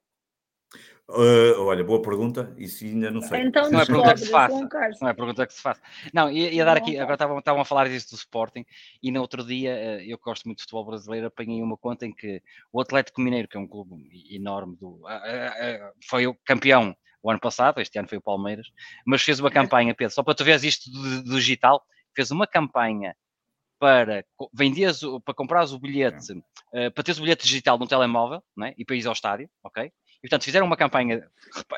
Uh, olha, boa pergunta, isso ainda não sei. Então, não é pergunta que se faça. Não é pergunta que se faça. Não, ia, ia dar aqui, agora estavam, estavam a falar disso do Sporting, e no outro dia, eh, eu gosto muito de futebol brasileiro, apanhei uma conta em que o Atlético Mineiro, que é um clube enorme, do, foi o campeão o ano passado, este ano foi o Palmeiras, mas fez uma campanha, Pedro, só para tu veres isto do, do digital, fez uma campanha para vendias, para comprares o bilhete, uh, para teres o bilhete digital no telemóvel, né? e para ir ao estádio, ok? E, portanto, fizeram uma campanha,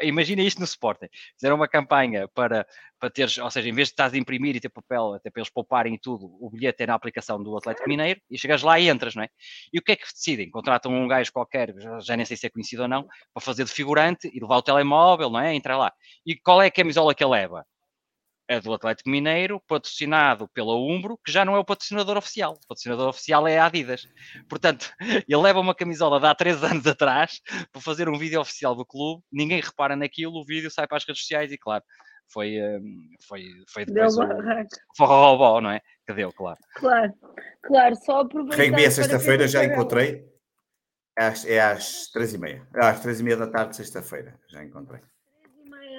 imagina isto no Sporting, fizeram uma campanha para, para teres, ou seja, em vez de estás a imprimir e ter papel, até para eles pouparem tudo, o bilhete é na aplicação do Atlético Mineiro, e chegas lá e entras, não é? E o que é que decidem? Contratam um gajo qualquer, já, já nem sei se é conhecido ou não, para fazer de figurante e levar o telemóvel, não é? Entrar lá. E qual é a camisola que ele leva? É do Atlético Mineiro, patrocinado pela Umbro, que já não é o patrocinador oficial. O patrocinador oficial é a Adidas. Portanto, (laughs) ele leva uma camisola de há três (laughs) anos atrás para fazer um vídeo oficial do clube, ninguém repara naquilo, o vídeo sai para as redes sociais e, claro, foi, hum, foi, foi depois deu o robô, não é? Que deu, claro. Claro, claro, só aproveitar... Rugby é sexta-feira, já encontrei. É às, é às três e meia. É às três e meia da tarde, sexta-feira, já encontrei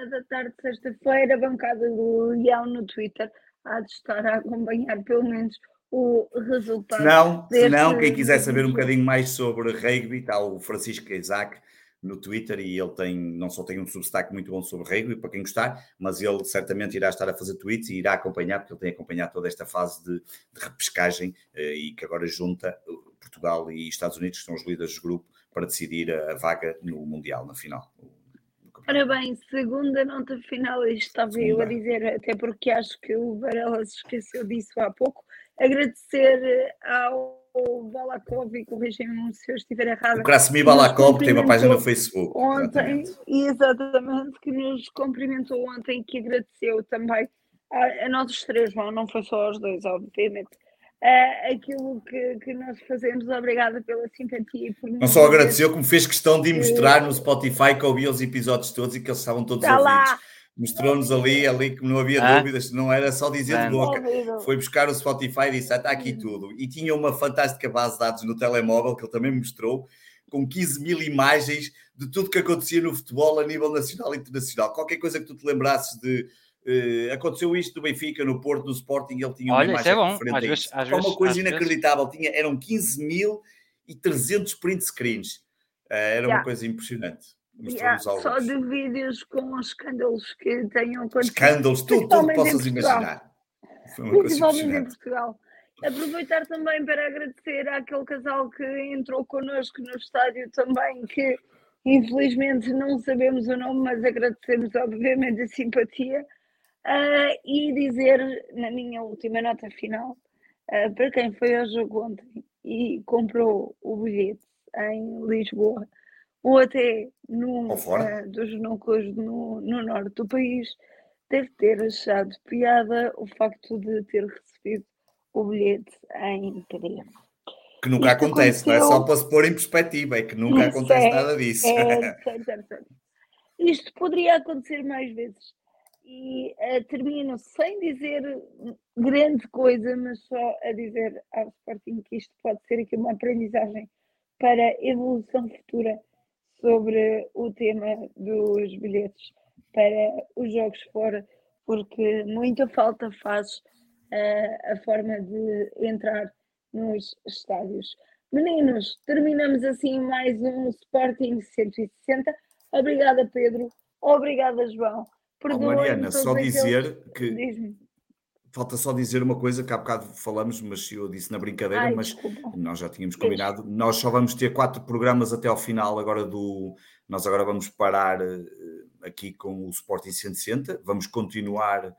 da tarde, sexta-feira, a bancada do Leão no Twitter há de estar a acompanhar pelo menos o resultado. Não, se não, quem quiser saber um bocadinho mais sobre rugby, está o Francisco Isaac no Twitter e ele tem, não só tem um substack muito bom sobre rugby, para quem gostar, mas ele certamente irá estar a fazer tweets e irá acompanhar, porque ele tem acompanhado toda esta fase de, de repescagem eh, e que agora junta eh, Portugal e Estados Unidos, que são os líderes do grupo, para decidir a vaga no Mundial, na final. Ora bem, segunda nota final, isto estava eu a dizer, até porque acho que o Varela se esqueceu disso há pouco. Agradecer ao Balakov e corrigem-me se eu estiver errado. O Krasmi Balakov tem uma página no Facebook. Ontem, exatamente. exatamente, que nos cumprimentou ontem e que agradeceu também a, a nós três, não, não foi só aos dois, obviamente uh, aquilo que, que nós fazemos. Obrigada pela simpatia. E por não só agradeceu, como fez questão de mostrar no Spotify que ouvia os episódios todos e que eles estavam todos tá ouvidos. Mostrou-nos ali, ali que não havia ah? dúvidas, não era só dizer de boca. Foi buscar o Spotify e disse: ah, está aqui tudo. E tinha uma fantástica base de dados no telemóvel que ele também mostrou, com 15 mil imagens de tudo que acontecia no futebol a nível nacional e internacional. Qualquer coisa que tu te lembrasses de Uh, aconteceu isto do Benfica, no Porto, no Sporting, ele tinha uma Olha, imagem é bom. diferente. Às vezes, às uma coisa inacreditável, tinha, eram 15 mil e 300 print screens. Uh, era yeah. uma coisa impressionante. Yeah, só de vídeos com escândalos que tenham acontecido. Escândalos, tudo, tudo que possas imaginar. Principalmente em Portugal. Aproveitar também para agradecer àquele casal que entrou connosco no estádio também, que infelizmente não sabemos o nome, mas agradecemos obviamente a simpatia. Uh, e dizer, na minha última nota final, uh, para quem foi ao jogo ontem e comprou o bilhete em Lisboa, ou até num uh, dos núcleos no, no norte do país, deve ter achado piada o facto de ter recebido o bilhete em PDF. Que nunca Isto acontece, não é só para se pôr em perspectiva, é que nunca acontece é, nada disso. É, (laughs) Isto poderia acontecer mais vezes. E uh, termino sem dizer grande coisa, mas só a dizer ao Sporting que isto pode ser aqui uma aprendizagem para evolução futura sobre o tema dos bilhetes para os jogos fora, porque muita falta faz uh, a forma de entrar nos estádios. Meninos, terminamos assim mais um Sporting 160. Obrigada, Pedro. Obrigada, João. Oh, Mariana, só dizer que. Falta só dizer uma coisa que há bocado falamos, mas eu disse na brincadeira, Ai, mas desculpa. nós já tínhamos combinado. Nós só vamos ter quatro programas até ao final agora do. Nós agora vamos parar eh, aqui com o Sporting 160, vamos continuar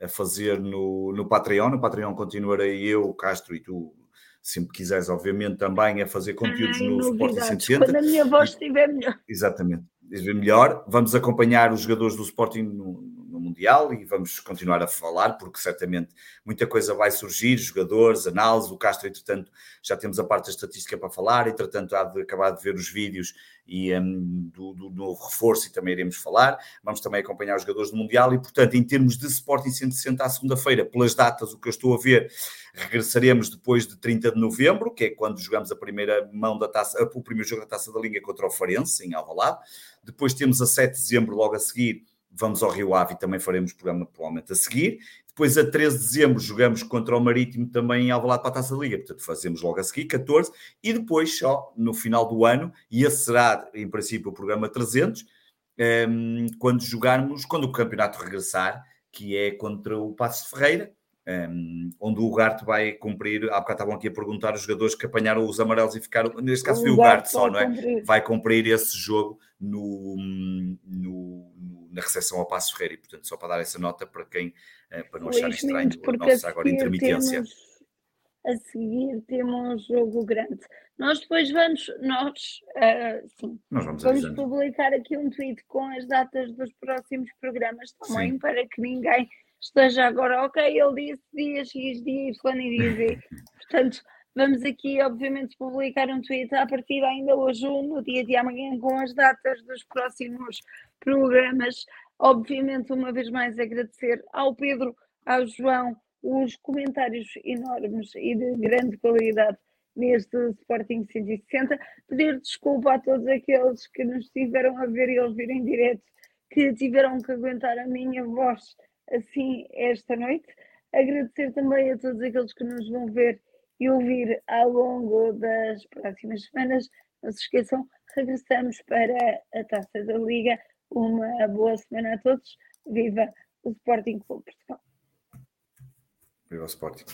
a fazer no, no Patreon. No Patreon continuarei eu, Castro e tu, sempre quiseres, obviamente, também a fazer conteúdos Ai, no Sporting 160. Quando a minha voz estiver melhor. Exatamente, melhor. Vamos acompanhar os jogadores do Sporting no, Mundial e vamos continuar a falar, porque certamente muita coisa vai surgir, jogadores, análise, o Castro, entretanto, já temos a parte da estatística para falar, entretanto, há de acabar de ver os vídeos e um, do, do, novo reforço e também iremos falar. Vamos também acompanhar os jogadores do Mundial e, portanto, em termos de Sporting 160 à segunda-feira, pelas datas, o que eu estou a ver, regressaremos depois de 30 de novembro, que é quando jogamos a primeira mão da taça, o primeiro jogo da Taça da Liga contra o Farense, em Alvalade. Depois temos a 7 de dezembro, logo a seguir, vamos ao Rio Ave e também faremos programa provavelmente a seguir. Depois, a 13 de dezembro, jogamos contra o Marítimo também em Alvalade para a Taça da Liga. Portanto, fazemos logo a seguir, 14. E depois, só no final do ano, e esse será, em princípio, o programa 300, um, ehm, quando jogarmos, quando o campeonato regressar, que é contra o Passos de Ferreira, um, ehm, onde o Ugarte vai cumprir. Há bocado estavam aqui a perguntar os jogadores que apanharam os amarelos e ficaram. Neste caso, foi o só, não é? Cumprir. Vai cumprir esse jogo no, no, na recepção ao Passo Ferreira. E, portanto, só para dar essa nota para quem, eh, para não achar estranho a nossa agora intermitência. Temos, a seguir temos jogo grande. Nós depois vamos, nós, uh, sim, nós vamos, vamos publicar aqui um tweet com as datas dos próximos programas também, sim. para que ninguém esteja agora, ok, ele disse dia X, dia Y e dia Z. (laughs) Portanto, vamos aqui, obviamente, publicar um tweet a partir ainda hoje no dia de amanhã com as datas dos próximos programas. Obviamente, uma vez mais, agradecer ao Pedro, ao João, os comentários enormes e de grande qualidade neste Sporting 160. Pedir desculpa a todos aqueles que nos estiveram a ver e ouvir em direto, que tiveram que aguentar a minha voz assim esta noite. Agradecer também a todos aqueles que nos vão ver e ouvir ao longo das próximas semanas. Não se esqueçam, regressamos para a Taça da Liga. Uma boa semana a todos. Viva o Sporting Clube Portugal. Viva o Sporting.